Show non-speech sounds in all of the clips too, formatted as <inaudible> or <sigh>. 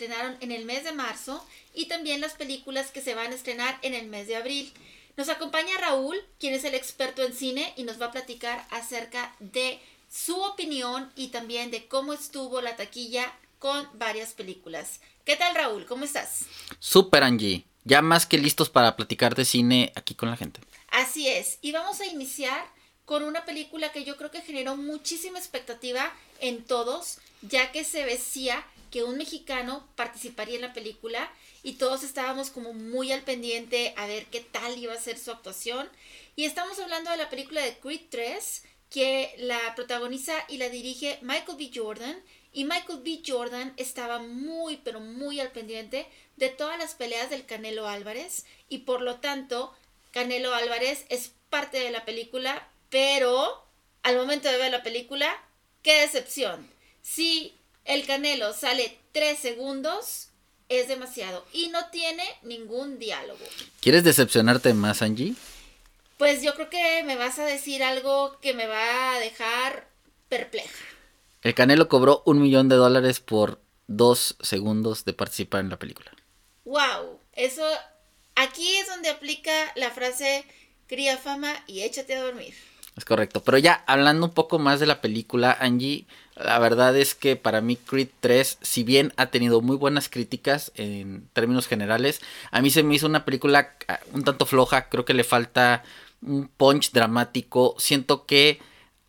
estrenaron en el mes de marzo y también las películas que se van a estrenar en el mes de abril. Nos acompaña Raúl, quien es el experto en cine y nos va a platicar acerca de su opinión y también de cómo estuvo la taquilla con varias películas. ¿Qué tal Raúl? ¿Cómo estás? Super Angie, ya más que listos para platicar de cine aquí con la gente. Así es, y vamos a iniciar con una película que yo creo que generó muchísima expectativa en todos, ya que se decía que un mexicano participaría en la película y todos estábamos como muy al pendiente a ver qué tal iba a ser su actuación. Y estamos hablando de la película de Creed 3, que la protagoniza y la dirige Michael B. Jordan. Y Michael B. Jordan estaba muy, pero muy al pendiente de todas las peleas del Canelo Álvarez. Y por lo tanto, Canelo Álvarez es parte de la película, pero al momento de ver la película, qué decepción. Si el Canelo sale tres segundos, es demasiado. Y no tiene ningún diálogo. ¿Quieres decepcionarte más, Angie? Pues yo creo que me vas a decir algo que me va a dejar perpleja. El Canelo cobró un millón de dólares por dos segundos de participar en la película. ¡Wow! Eso. Aquí es donde aplica la frase cría fama y échate a dormir. Es correcto. Pero ya hablando un poco más de la película, Angie, la verdad es que para mí Creed 3, si bien ha tenido muy buenas críticas en términos generales, a mí se me hizo una película ah, un tanto floja, creo que le falta un punch dramático. Siento que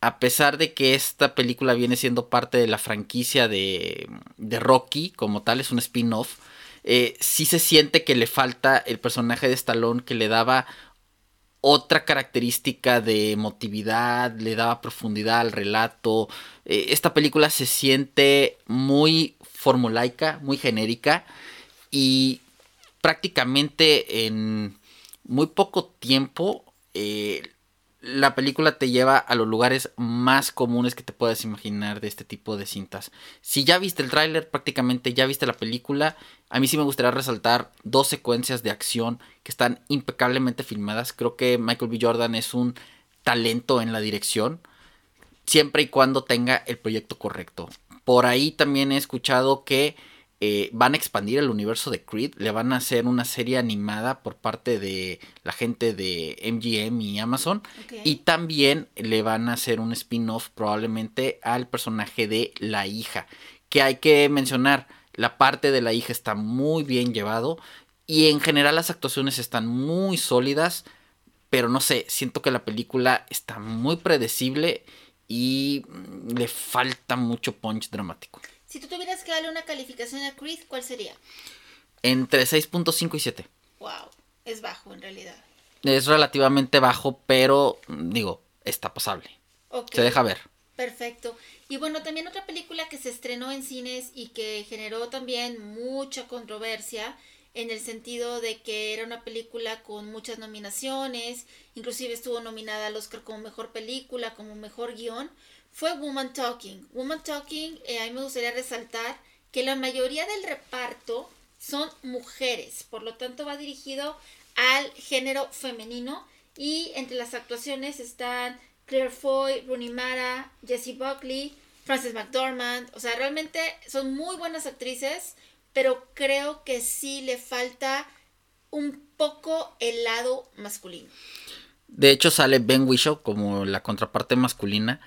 a pesar de que esta película viene siendo parte de la franquicia de, de Rocky como tal, es un spin-off, eh, sí se siente que le falta el personaje de Stallone que le daba otra característica de emotividad, le daba profundidad al relato. Eh, esta película se siente muy formulaica, muy genérica y prácticamente en muy poco tiempo eh, la película te lleva a los lugares más comunes que te puedas imaginar de este tipo de cintas. Si ya viste el tráiler, prácticamente ya viste la película, a mí sí me gustaría resaltar dos secuencias de acción que están impecablemente filmadas. Creo que Michael B. Jordan es un talento en la dirección, siempre y cuando tenga el proyecto correcto. Por ahí también he escuchado que eh, van a expandir el universo de Creed, le van a hacer una serie animada por parte de la gente de MGM y Amazon y también le van a hacer un spin-off probablemente al personaje de la hija, que hay que mencionar, la parte de la hija está muy bien llevado y en general las actuaciones están muy sólidas, pero no sé, siento que la película está muy predecible y le falta mucho punch dramático. Si tú tuvieras que darle una calificación a Creed, ¿cuál sería? Entre 6.5 y 7. Wow, es bajo en realidad. Es relativamente bajo, pero digo, está pasable. Se deja ver. Perfecto. Y bueno, también otra película que se estrenó en cines y que generó también mucha controversia en el sentido de que era una película con muchas nominaciones, inclusive estuvo nominada al Oscar como mejor película, como mejor guion, fue Woman Talking. Woman Talking, eh, a mí me gustaría resaltar que la mayoría del reparto son mujeres, por lo tanto va dirigido al género femenino y entre las actuaciones están Claire Foy, Rooney Mara, Jessie Buckley, Frances McDormand, o sea, realmente son muy buenas actrices, pero creo que sí le falta un poco el lado masculino. De hecho sale Ben Whishaw como la contraparte masculina,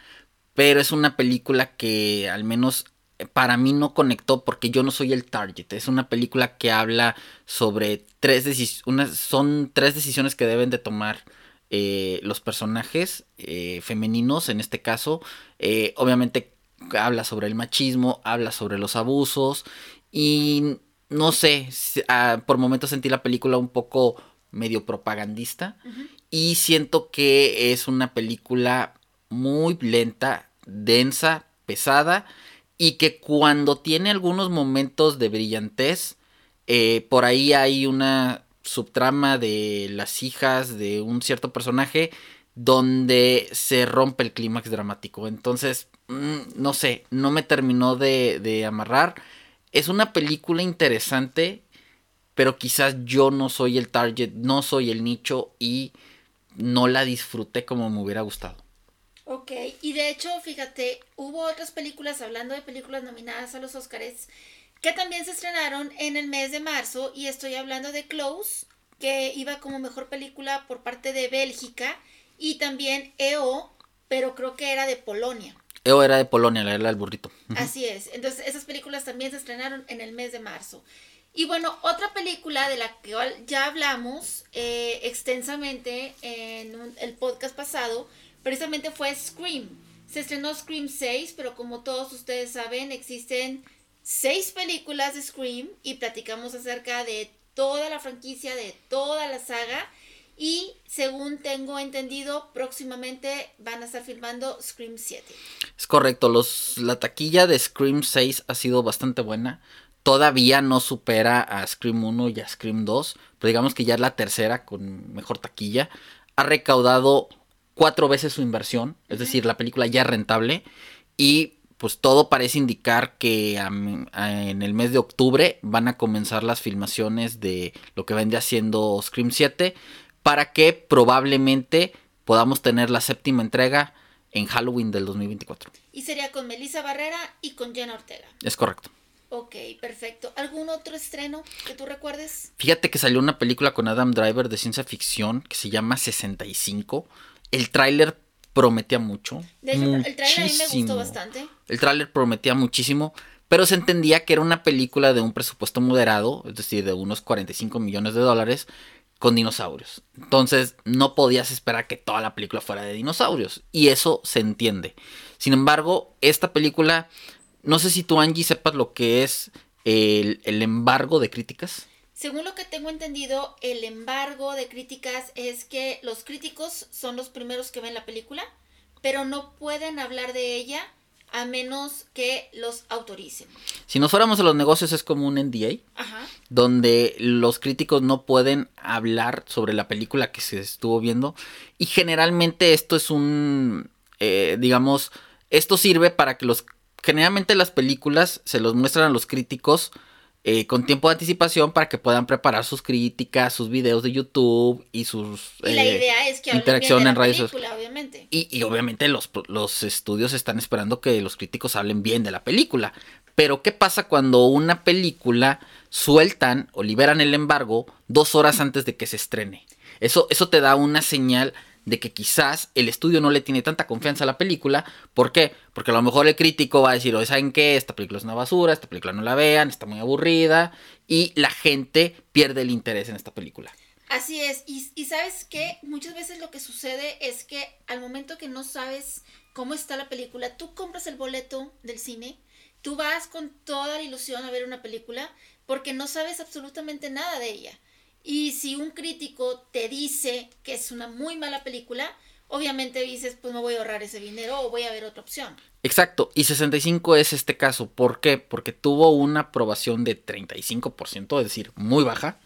pero es una película que al menos para mí no conectó porque yo no soy el target. Es una película que habla sobre tres decisiones, son tres decisiones que deben de tomar eh, los personajes eh, femeninos en este caso. Eh, obviamente habla sobre el machismo, habla sobre los abusos y no sé, ah, por momentos sentí la película un poco medio propagandista y siento que es una película muy lenta, densa, pesada y que cuando tiene algunos momentos de brillantez, eh, por ahí hay una subtrama de las hijas de un cierto personaje donde se rompe el clímax dramático. Entonces, mm, no sé, no me terminó de, de amarrar. Es una película interesante, pero quizás yo no soy el target, no soy el nicho y no la disfruté como me hubiera gustado. Ok, y de hecho, fíjate, hubo otras películas, hablando de películas nominadas a los Oscars, que también se estrenaron en el mes de marzo, y estoy hablando de Close, que iba como mejor película por parte de Bélgica, y también EO, pero creo que era de Polonia. EO era de Polonia, la era del burrito. Así es, entonces esas películas también se estrenaron en el mes de marzo. Y bueno, otra película de la que ya hablamos eh, extensamente en el podcast pasado, precisamente fue Scream. Se estrenó Scream 6, pero como todos ustedes saben, existen seis películas de Scream y platicamos acerca de toda la franquicia, de toda la saga. Y según tengo entendido, próximamente van a estar filmando Scream 7. Es correcto, los, la taquilla de Scream 6 ha sido bastante buena todavía no supera a Scream 1 y a Scream 2, pero digamos que ya es la tercera con mejor taquilla. Ha recaudado cuatro veces su inversión, es decir, la película ya es rentable y pues todo parece indicar que en el mes de octubre van a comenzar las filmaciones de lo que vendría siendo Scream 7 para que probablemente podamos tener la séptima entrega en Halloween del 2024. Y sería con Melissa Barrera y con Jenna Ortega. Es correcto. Ok, perfecto. ¿Algún otro estreno que tú recuerdes? Fíjate que salió una película con Adam Driver de ciencia ficción que se llama 65. El tráiler prometía mucho. De hecho, el tráiler a mí me gustó bastante. El tráiler prometía muchísimo, pero se entendía que era una película de un presupuesto moderado, es decir, de unos 45 millones de dólares, con dinosaurios. Entonces, no podías esperar que toda la película fuera de dinosaurios. Y eso se entiende. Sin embargo, esta película no sé si tú, Angie, sepas lo que es el, embargo de críticas. Según lo que tengo entendido, el embargo de críticas es que los críticos son los primeros que ven la película, pero no pueden hablar de ella a menos que los autoricen. Si nos fuéramos a los negocios es como un NDA, donde los críticos no pueden hablar sobre la película que se estuvo viendo y generalmente esto es un, eh, digamos, esto sirve para que los generalmente las películas se los muestran a los críticos eh, con tiempo de anticipación para que puedan preparar sus críticas, sus videos de YouTube y sus y la eh, idea es que interacción en redes obviamente. Y, y obviamente los, los estudios están esperando que los críticos hablen bien de la película. Pero ¿qué pasa cuando una película sueltan o liberan el embargo dos horas antes de que se estrene? Eso, eso te da una señal de que quizás el estudio no le tiene tanta confianza a la película. ¿Por qué? Porque a lo mejor el crítico va a decir, ¿saben qué? Esta película es una basura, esta película no la vean, está muy aburrida. Y la gente pierde el interés en esta película. Así es. Y, y sabes qué? Muchas veces lo que sucede es que al momento que no sabes cómo está la película, tú compras el boleto del cine, tú vas con toda la ilusión a ver una película porque no sabes absolutamente nada de ella. Y si un crítico te dice que es una muy mala película, obviamente dices, pues no voy a ahorrar ese dinero o voy a ver otra opción. Exacto, y 65 es este caso. ¿Por qué? Porque tuvo una aprobación de 35%, es decir, muy baja,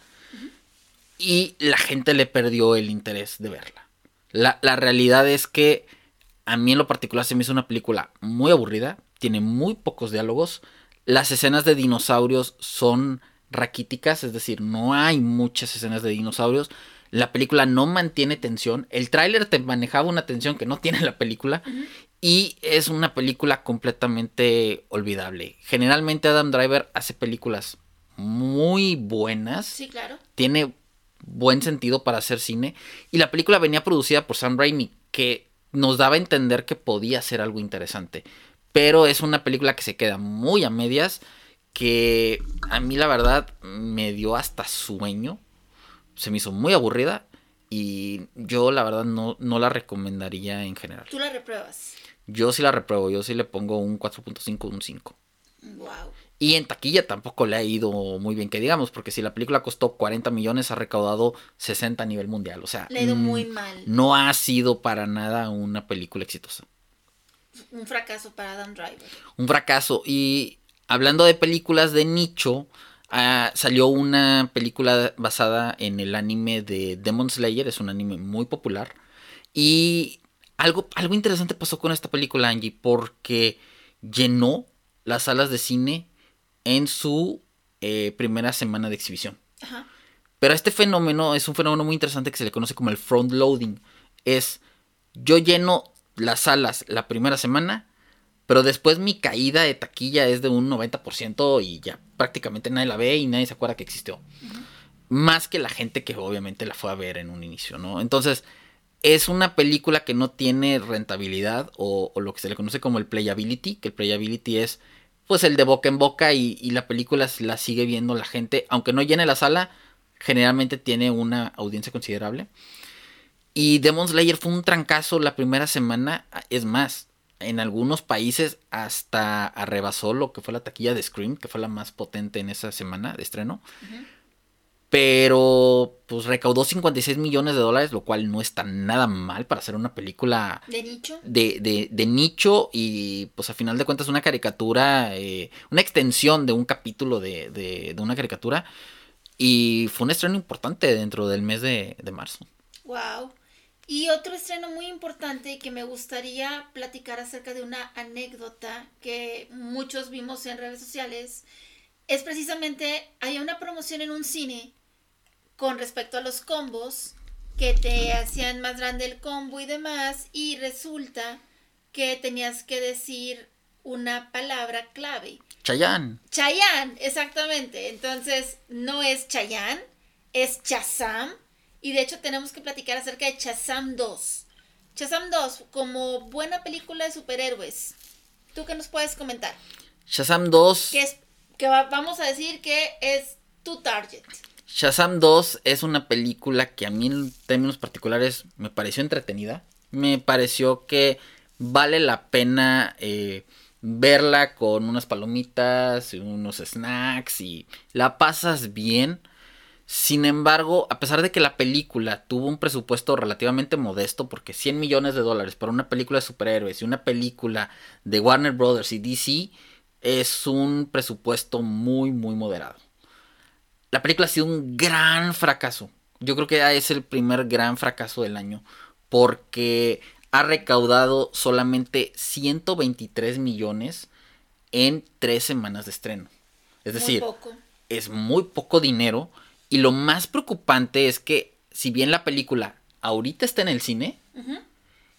y la gente le perdió el interés de verla. La, la realidad es que a mí en lo particular se me hizo una película muy aburrida, tiene muy pocos diálogos, las escenas de dinosaurios son raquíticas, es decir, no hay muchas escenas de dinosaurios. La película no mantiene tensión. El tráiler te manejaba una tensión que no tiene la película. Y es una película completamente olvidable. Generalmente Adam Driver hace películas muy buenas. Sí, claro. Tiene buen sentido para hacer cine. Y la película venía producida por Sam Raimi, que nos daba a entender que podía ser algo interesante. Pero es una película que se queda muy a medias que a mí la verdad me dio hasta sueño. Se me hizo muy aburrida y yo la verdad no, no la recomendaría en general. ¿Tú la repruebas? Yo sí la repruebo, yo sí le pongo un 4.5, un 5. Wow. Y en taquilla tampoco le ha ido muy bien, que digamos, porque si la película costó 40 millones, ha recaudado 60 a nivel mundial. O sea, le ha ido muy mal. No ha sido para nada una película exitosa. Un fracaso para Adam Driver. Un fracaso. Y hablando de películas de nicho, ah, salió una película basada en el anime de Demon Slayer, es un anime muy popular. Y algo, algo interesante pasó con esta película, Angie, porque llenó las salas de cine en su eh, primera semana de exhibición. Pero este fenómeno es un fenómeno muy interesante que se le conoce como el front loading. Es yo lleno las salas la primera semana, pero después mi caída de taquilla es de un 90% y ya prácticamente nadie la ve y nadie se acuerda que existió. Más que la gente que obviamente la fue a ver en un inicio, ¿no? Entonces, es una película que no tiene rentabilidad o, lo que se le conoce como el playability, que el playability es pues el de boca en boca y, y, la película la sigue viendo la gente, aunque no llene la sala, generalmente tiene una audiencia considerable. Y Demon Slayer fue un trancazo la primera semana, es más, en algunos países hasta arrebasó lo que fue la taquilla de Scream, que fue la más potente en esa semana de estreno. Pero pues recaudó 56 millones de dólares, lo cual no está nada mal para hacer una película de nicho. De, de, nicho y pues a final de cuentas una caricatura, eh, una extensión de un capítulo de, de, una caricatura. Y fue un estreno importante dentro del mes de, marzo. Wow. Y otro estreno muy importante que me gustaría platicar acerca de una anécdota que muchos vimos en redes sociales es precisamente, hay una promoción en un cine con respecto a los combos que te hacían más grande el combo y demás y resulta que tenías que decir una palabra clave. Chayán. Chayán, exactamente. Entonces, no es Chayán, es Chazam. Y de hecho tenemos que platicar acerca de Chazam 2. Chazam 2, como buena película de superhéroes. ¿Tú qué nos puedes comentar? Shazam 2. Que, es, que vamos a decir que es tu target. Shazam 2 es una película que a mí en términos particulares me pareció entretenida. Me pareció que vale la pena eh, verla con unas palomitas, unos snacks y la pasas bien. Sin embargo, a pesar de que la película tuvo un presupuesto relativamente modesto, porque 100 millones de dólares para una película de superhéroes y una película de Warner Brothers y DC es un presupuesto muy, muy moderado. La película ha sido un gran fracaso. Yo creo que es el primer gran fracaso del año, porque ha recaudado solamente 123 millones en tres semanas de estreno. Es decir, es muy poco dinero. Y lo más preocupante es que, si bien la película ahorita está en el cine,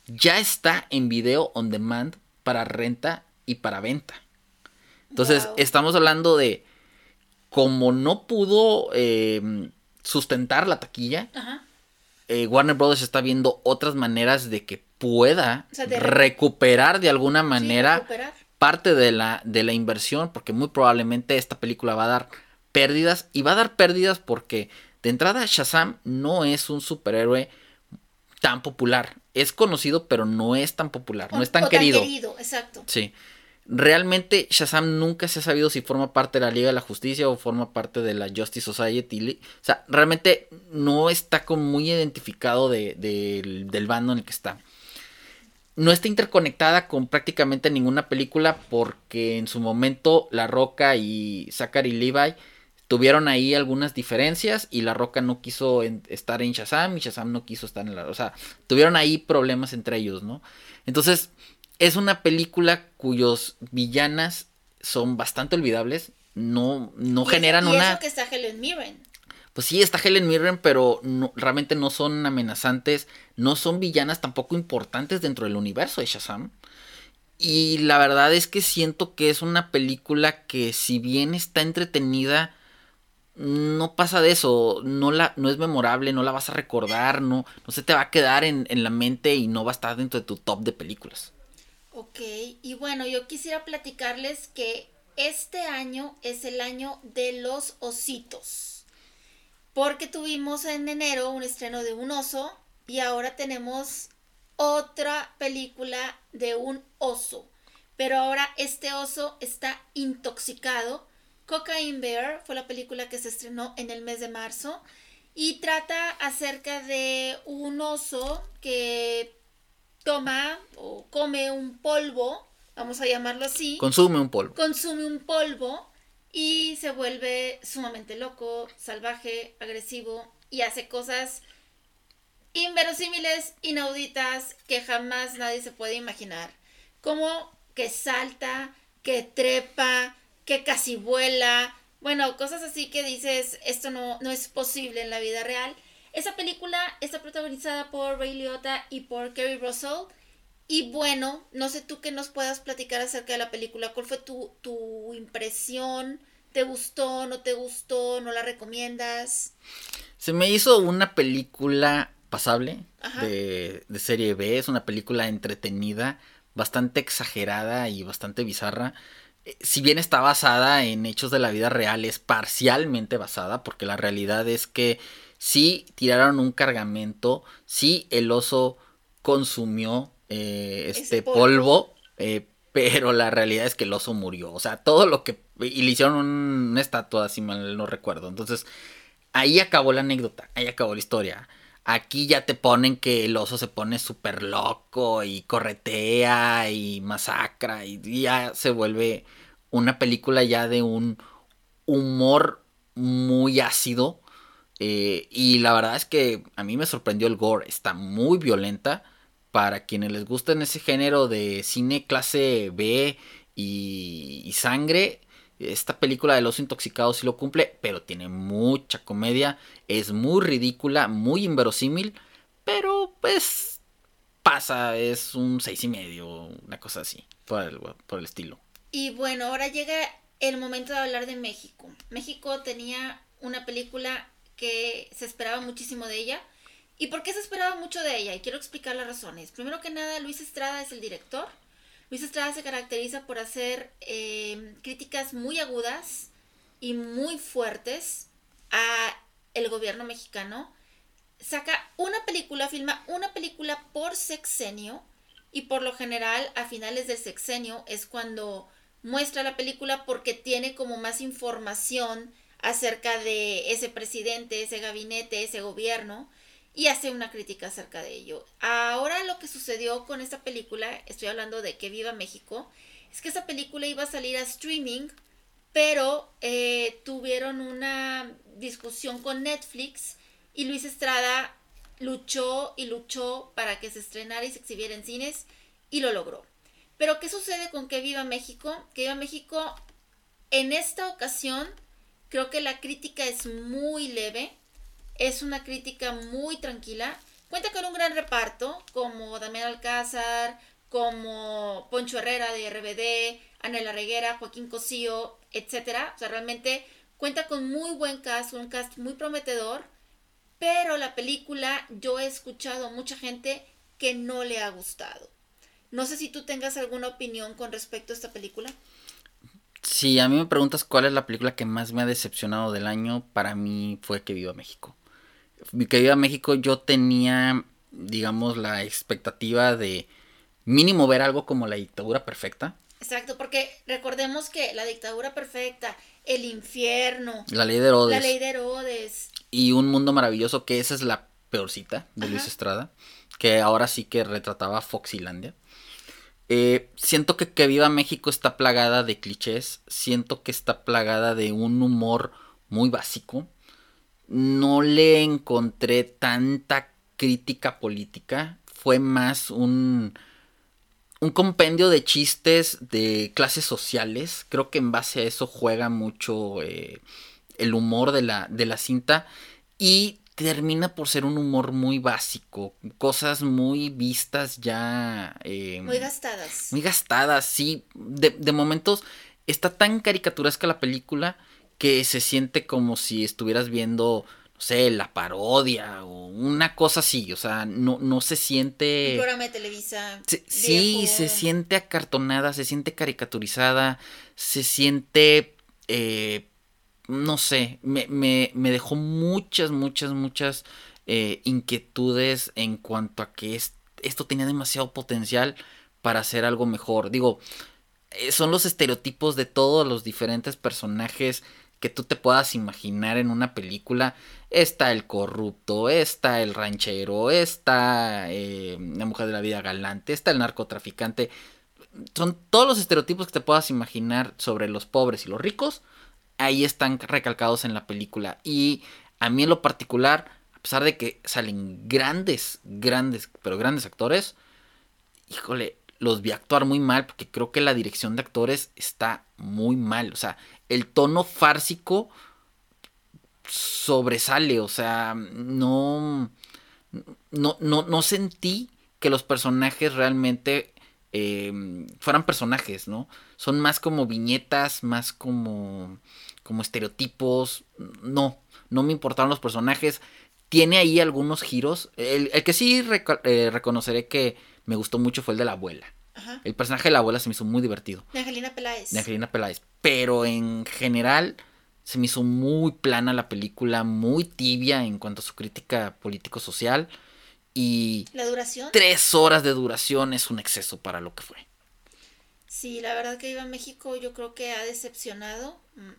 ya está en video on demand para renta y para venta. Entonces, estamos hablando de como no pudo eh, sustentar la taquilla, eh, Warner Brothers está viendo otras maneras de que pueda recuperar de alguna manera parte de la, de la inversión, porque muy probablemente esta película va a dar pérdidas, y va a dar pérdidas porque de entrada Shazam no es un superhéroe tan popular. Es conocido, pero no es tan popular, no es tan, querido. querido. Exacto. Sí. Realmente Shazam nunca se ha sabido si forma parte de la Liga de la Justicia o forma parte de la Justice Society. O sea, realmente no está como muy identificado del bando en el que está no está interconectada con prácticamente ninguna película porque en su momento La Roca y Zachary Levi tuvieron ahí algunas diferencias y La Roca no quiso estar en Shazam y Shazam no quiso estar en la... O sea, tuvieron ahí problemas entre ellos, ¿no? Entonces, es una película cuyos villanas son bastante olvidables, no, no generan y una... Eso que está Helen Mirren pues sí, está Helen Mirren, pero realmente no son amenazantes, no son villanas tampoco importantes dentro del universo de Shazam. Y la verdad es que siento que es una película que si bien está entretenida, no pasa de eso, no, la, no es memorable, no la vas a recordar, no, no se te va a quedar en, en la mente y no va a estar dentro de tu top de películas. Ok, y bueno, yo quisiera platicarles que este año es el año de los ositos porque tuvimos en enero un estreno de un oso y ahora tenemos otra película de un oso. Pero ahora este oso está intoxicado. Cocaine Bear fue la película que se estrenó en el mes de marzo y trata acerca de un oso que toma o come un polvo, vamos a llamarlo así. Consume un polvo. Consume un polvo y se vuelve sumamente loco, salvaje, agresivo y hace cosas inverosímiles, inauditas, que jamás nadie se puede imaginar. Como que salta, que trepa, que casi vuela, bueno, cosas así que dices, esto no, no es posible en la vida real. Esa película está protagonizada por Ray Liotta y por Kerry Russell Y bueno, no sé tú qué nos puedas platicar acerca de la película. ¿Cuál fue tu, tu impresión? ¿Te gustó? ¿No te gustó? ¿No la recomiendas? Se me hizo una película pasable de, de, serie B. Es una película entretenida, bastante exagerada y bastante bizarra. Eh, si bien está basada en hechos de la vida real, es parcialmente basada, porque la realidad es que sí tiraron un cargamento, sí el oso consumió eh, este polvo, eh, pero la realidad es que el oso murió. O sea, todo lo que... Y le hicieron una estatua, si mal no recuerdo. Entonces, ahí acabó la anécdota, ahí acabó la historia. Aquí ya te ponen que el oso se pone súper loco y corretea y masacra y ya se vuelve una película ya de un humor muy ácido. Eh, y la verdad es que a mí me sorprendió el gore. Está muy violenta para quienes les gusta en ese género de cine clase B y, sangre, esta película de los intoxicados sí lo cumple, pero tiene mucha comedia, es muy ridícula, muy inverosímil, pero pues pasa, es un seis y medio, una cosa así, por el, por el estilo. Y bueno, ahora llega el momento de hablar de México. México tenía una película que se esperaba muchísimo de ella, ¿Y por qué se esperaba mucho de ella? Y quiero explicar las razones. Primero que nada, Luis Estrada es el director. Luis Estrada se caracteriza por hacer eh, críticas muy agudas y muy fuertes a el gobierno mexicano. Saca una película, filma una película por sexenio y por lo general a finales del sexenio es cuando muestra la película porque tiene como más información acerca de ese presidente, ese gabinete, ese gobierno y hace una crítica acerca de ello. Ahora lo que sucedió con esta película, estoy hablando de Que Viva México, es que esa película iba a salir a streaming, pero eh, tuvieron una discusión con Netflix y Luis Estrada luchó y luchó para que se estrenara y se exhibiera en cines y lo logró. Pero ¿qué sucede con Que Viva México? Que Viva México en esta ocasión creo que la crítica es muy leve es una crítica muy tranquila. Cuenta con un gran reparto, como Damián Alcázar, como Poncho Herrera de RBD, Anela Reguera, Joaquín Cosío, etc. O sea, realmente cuenta con muy buen cast, un cast muy prometedor. Pero la película yo he escuchado a mucha gente que no le ha gustado. No sé si tú tengas alguna opinión con respecto a esta película. Si a mí me preguntas cuál es la película que más me ha decepcionado del año, para mí fue Que Viva México mi querida México, yo tenía, digamos, la expectativa de mínimo ver algo como la dictadura perfecta. Exacto, porque recordemos que la dictadura perfecta, el infierno, la ley de Herodes, la ley de Herodes y un mundo maravilloso que esa es la peorcita de Luis Estrada, que ahora sí que retrataba Foxilandia. Eh, siento que Que Viva México está plagada de clichés, siento que está plagada de un humor muy básico, no le encontré tanta crítica política. Fue más un, un compendio de chistes de clases sociales. Creo que en base a eso juega mucho eh, el humor de la, de la cinta. Y termina por ser un humor muy básico. Cosas muy vistas ya. Eh, muy gastadas. Muy gastadas, sí. De, de momentos está tan caricaturesca la película que se siente como si estuvieras viendo, no sé, la parodia o una cosa así, o sea, no, no se siente... Un programa de Televisa. sí, se siente acartonada, se siente caricaturizada, se siente... Eh, no sé, me, me, me, dejó muchas, muchas, muchas eh, inquietudes en cuanto a que esto tenía demasiado potencial para hacer algo mejor. Digo, eh, son los estereotipos de todos los diferentes personajes que tú te puedas imaginar en una película. Está el corrupto, está el ranchero, está eh, la mujer de la vida galante, está el narcotraficante. Son todos los estereotipos que te puedas imaginar sobre los pobres y los ricos. Ahí están recalcados en la película. Y a mí en lo particular, a pesar de que salen grandes, grandes, pero grandes actores, híjole, los vi actuar muy mal porque creo que la dirección de actores está muy mal. O sea, el tono fársico sobresale. O sea, no, no, no, no sentí que los personajes realmente eh, fueran personajes, ¿no? Son más como viñetas, más como, como estereotipos. No, no me importaron los personajes. Tiene ahí algunos giros. El, que sí eh, reconoceré que me gustó mucho fue el de la abuela. El personaje de la abuela se me hizo muy divertido. De Angelina Peláez. De Angelina Peláez. Pero en general se me hizo muy plana la película, muy tibia en cuanto a su crítica político-social. Y... ¿La duración? Tres horas de duración es un exceso para lo que fue. Sí, la verdad que iba a México yo creo que ha decepcionado, mm,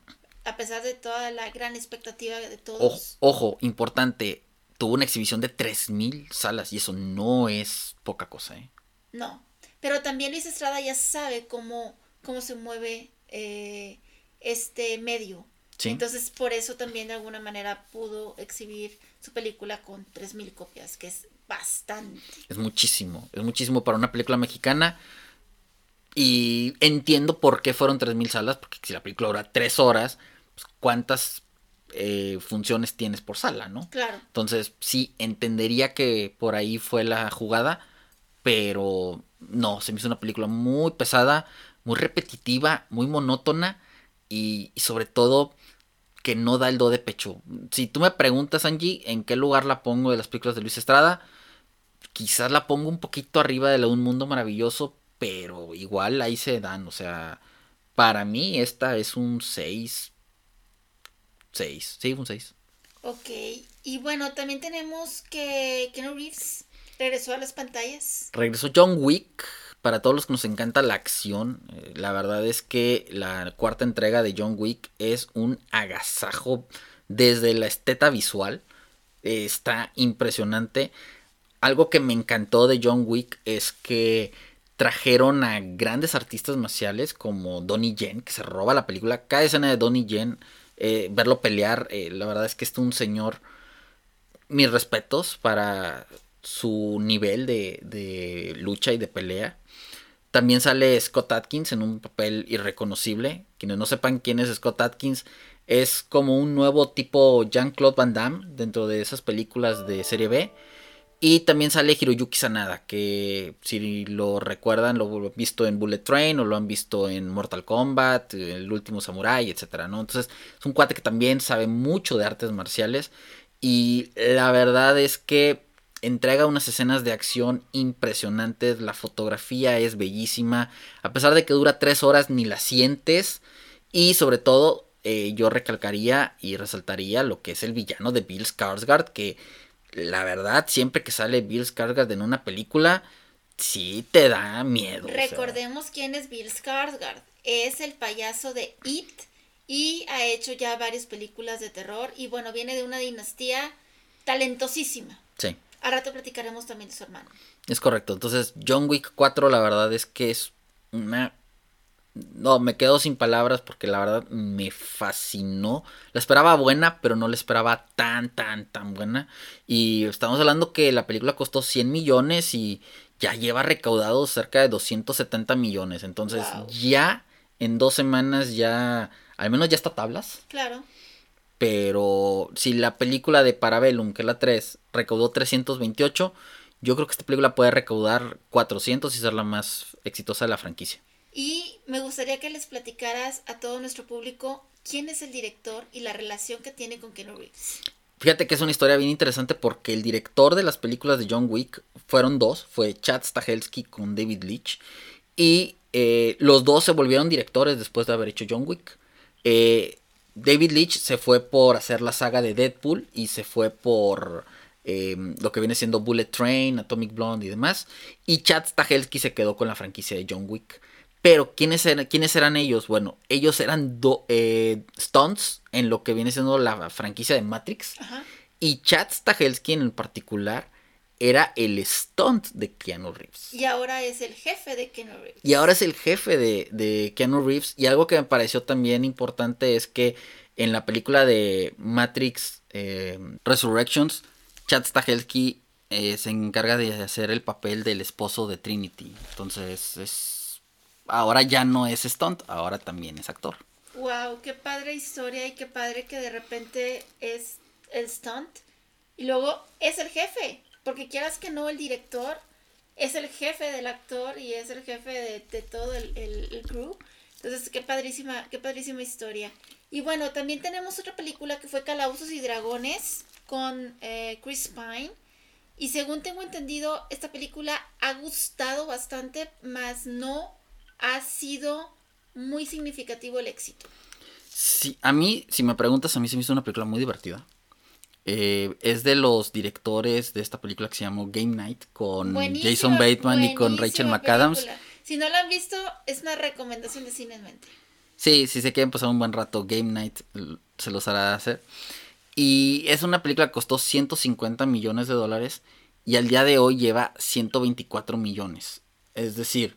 a pesar de toda la gran expectativa de todos. Ojo, importante, tuvo una exhibición de 3.000 salas y eso no es poca cosa, ¿eh? No, pero también Luis Estrada ya sabe cómo, cómo se mueve eh, este medio. Entonces, por eso también de alguna manera pudo exhibir su película con 3.000 copias, que es bastante. Es muchísimo, es muchísimo para una película mexicana. Y entiendo por qué fueron 3.000 salas, porque si la película dura 3 horas, pues, ¿cuántas eh, funciones tienes por sala, no? Claro. Entonces, sí, entendería que por ahí fue la jugada, pero no, se me hizo una película muy pesada, muy repetitiva, muy monótona y, sobre todo que no da el do de pecho. Si tú me preguntas, Angie, en qué lugar la pongo de las películas de Luis Estrada, quizás la pongo un poquito arriba de la Un Mundo Maravilloso, pero igual ahí se dan, o sea, para mí esta es un 6. 6, sí, un 6. Ok, y bueno, también tenemos que Keanu Reeves regresó a las pantallas. Regresó John Wick, para todos los que nos encanta la acción, eh, la verdad es que la cuarta entrega de John Wick es un agasajo desde la esteta visual. Eh, está impresionante. Algo que me encantó de John Wick es que trajeron a grandes artistas marciales como Donnie Yen, que se roba la película. Cada escena de Donnie Yen, eh, verlo pelear, la verdad es que es un señor. Mis respetos para su nivel de, de lucha y de pelea. También sale Scott Atkins en un papel irreconocible. Quienes no sepan quién es Scott Atkins, es como un nuevo tipo Jean-Claude Van Damme dentro de esas películas de serie B. Y también sale Hiroyuki Sanada, que si lo recuerdan, lo han visto en Bullet Train o lo han visto en Mortal Kombat, El último Samurai, etc. ¿no? Entonces es un cuate que también sabe mucho de artes marciales. Y la verdad es que entrega unas escenas de acción impresionantes, la fotografía es bellísima, a pesar de que dura tres horas ni la sientes y sobre todo eh, yo recalcaría y resaltaría lo que es el villano de Bill Skarsgård, que la verdad siempre que sale Bill Skarsgård en una película sí te da miedo. Recordemos quién es Bill Skarsgård, es el payaso de It y ha hecho ya varias películas de terror y bueno, viene de una dinastía talentosísima. Sí. A rato platicaremos también de su hermano. Es correcto. Entonces, John Wick 4, la verdad es que es una. No, me quedo sin palabras porque la verdad me fascinó. La esperaba buena, pero no la esperaba tan, tan, tan buena. Y estamos hablando que la película costó 100 millones y ya lleva recaudado cerca de 270 millones. Entonces, ya en dos semanas ya. Al menos ya está tablas. Claro. Pero si la película de Parabellum, que es la 3, recaudó 328, yo creo que esta película puede recaudar 400 y ser la más exitosa de la franquicia. Y me gustaría que les platicaras a todo nuestro público quién es el director y la relación que tiene con Keanu Reeves. Fíjate que es una historia bien interesante porque el director de las películas de John Wick fueron dos, fue Chad Stahelski con David Leitch y eh, los dos se volvieron directores después de haber hecho John Wick. Eh, David Leitch se fue por hacer la saga de Deadpool y se fue por em, lo que viene siendo Bullet Train, Atomic Blonde y demás. Y Chad Stahelski se quedó con la franquicia de John Wick. Pero, ¿quiénes eran, ¿quiénes eran ellos? Bueno, ellos eran eh, stunts en lo que viene siendo la franquicia de Matrix. Y Chad Stahelski en particular era el stunt de Keanu Reeves. Y ahora es el jefe de Keanu Reeves. Y ahora es el jefe de, de Keanu Reeves. Y algo que me pareció también importante es que en la película de Matrix eh, Resurrections, Chad Stahelski eh, se encarga de hacer el papel del esposo de Trinity. Entonces es ahora ya no es stunt, ahora también es actor. Wow, qué padre historia y qué padre que de repente es el stunt y luego es el jefe. Porque quieras que no, el director es el jefe del actor y es el jefe de, todo el, el, crew. Entonces, qué padrísima, qué padrísima historia. Y bueno, también tenemos otra película que fue Calabozos y Dragones con eh, Chris Pine. Y según tengo entendido, esta película ha gustado bastante, más no ha sido muy significativo el éxito. Sí, a mí, si me preguntas, a mí se me hizo una película muy divertida. Eh, es de los directores de esta película que se llamó Game Night con Jason Bateman y con Rachel McAdams. Si no la han visto, es una recomendación de cine en mente. Sí, si se quieren pasar un buen rato, Game Night se los hará hacer. Y es una película que costó 150 millones de dólares y al día de hoy lleva 124 millones. Es decir,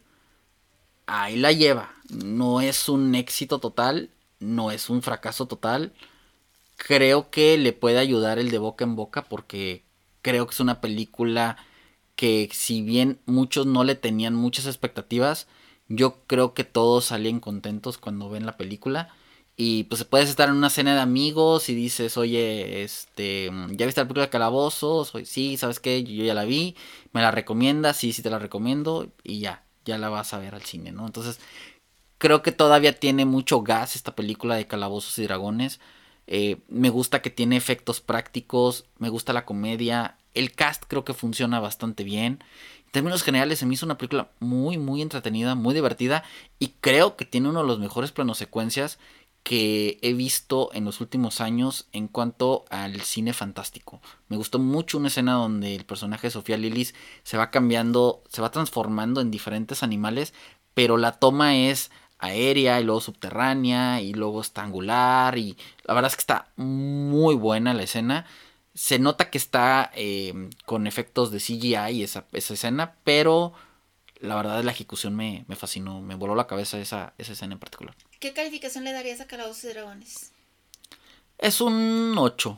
ahí la lleva. No es un éxito total, no es un fracaso total creo que le puede ayudar el de boca en boca porque creo que es una película que si bien muchos no le tenían muchas expectativas, yo creo que todos salían contentos cuando ven la película. Y pues puedes estar en una cena de amigos y dices, oye, este, ¿ya viste la película de Calabozos? Sí, ¿sabes qué? Yo ya la vi, me la recomiendas, sí, sí te la recomiendo y ya, ya la vas a ver al cine, ¿no? Entonces, creo que todavía tiene mucho gas esta película de Calabozos y Dragones. Eh, me gusta que tiene efectos prácticos, me gusta la comedia, el cast creo que funciona bastante bien. En términos generales se me hizo una película muy muy entretenida, muy divertida y creo que tiene uno de los mejores planos secuencias que he visto en los últimos años en cuanto al cine fantástico. Me gustó mucho una escena donde el personaje de Sofía Lillis se va cambiando, se va transformando en diferentes animales, pero la toma es aérea y luego subterránea y luego estangular y la verdad es que está muy buena la escena. Se nota que está em, con efectos de CGI esa, esa escena, pero la verdad la ejecución me, fascinó, me voló la cabeza esa, esa escena en particular. ¿Qué calificación le darías a Calabozos y Dragones? Es un 8.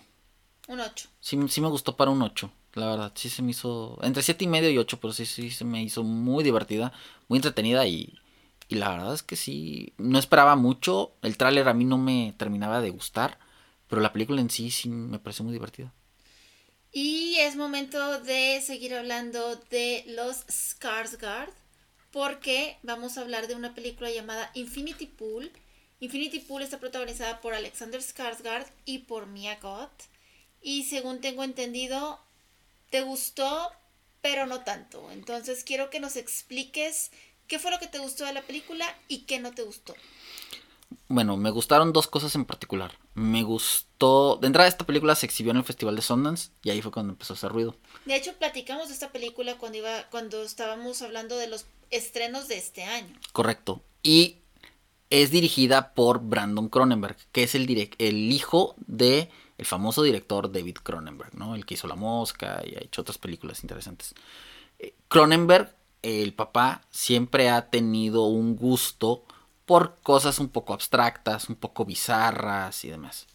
Un 8. Sí, sí me gustó para un 8, la verdad. Sí se me hizo entre 7 y medio y 8, pero sí, sí se me hizo muy divertida, muy entretenida y y la verdad es que sí, no esperaba mucho. El tráiler a mí no me terminaba de gustar. Pero la película en sí sí me pareció muy divertida. Y es momento de seguir hablando de los Skarsgård. Porque vamos a hablar de una película llamada Infinity Pool. Infinity Pool está protagonizada por Alexander Skarsgård y por Mia Goth. Y según tengo entendido, te gustó, pero no tanto. Entonces quiero que nos expliques ¿Qué fue lo que te gustó de la película y qué no te gustó? Bueno, me gustaron dos cosas en particular. Me gustó. De entrada, esta película se exhibió en el Festival de Sundance y ahí fue cuando empezó a hacer ruido. De hecho, platicamos de esta película cuando, iba, cuando estábamos hablando de los estrenos de este año. Correcto. Y es dirigida por Brandon Cronenberg, que es el, el hijo de el famoso director David Cronenberg, ¿no? El que hizo La Mosca y ha hecho otras películas interesantes. Eh, Cronenberg el papá siempre ha tenido un gusto por cosas un poco abstractas, un poco bizarras y demás.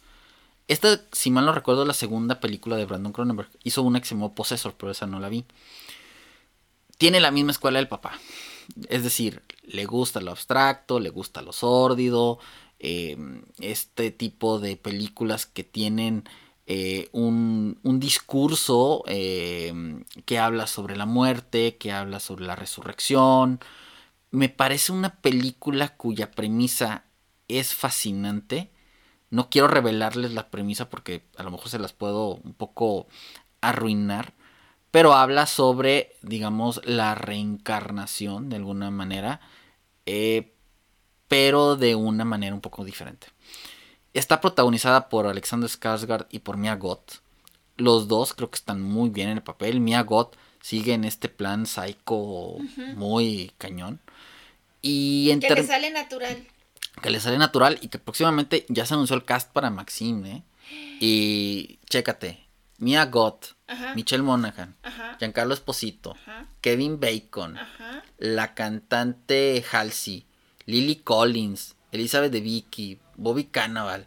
Esta, si mal no recuerdo, la segunda película de Brandon Cronenberg. Hizo una que se llamó Possessor, pero esa no la vi. Tiene la misma escuela del papá. Es decir, le gusta lo abstracto, le gusta lo sórdido. Eh, este tipo de películas que tienen eh, un, discurso eh, que habla sobre la muerte, que habla sobre la resurrección. Me parece una película cuya premisa es fascinante. No quiero revelarles la premisa porque a lo mejor se las puedo un poco arruinar. Pero habla sobre, digamos, la reencarnación de alguna manera. Eh, pero de una manera un poco diferente. Está protagonizada por Alexander Skarsgård y por Mia Goth. Los dos creo que están muy bien en el papel. Mia Goth sigue en este plan psycho muy cañón. Y que le sale natural. Que le sale natural y que próximamente ya se anunció el cast para Maxine, ¿eh? Y chécate, Mia Goth, Michelle Monaghan, Giancarlo Esposito, Kevin Bacon, la cantante Halsey, Lily Collins, Elizabeth de Vicky, Bobby Cannavale.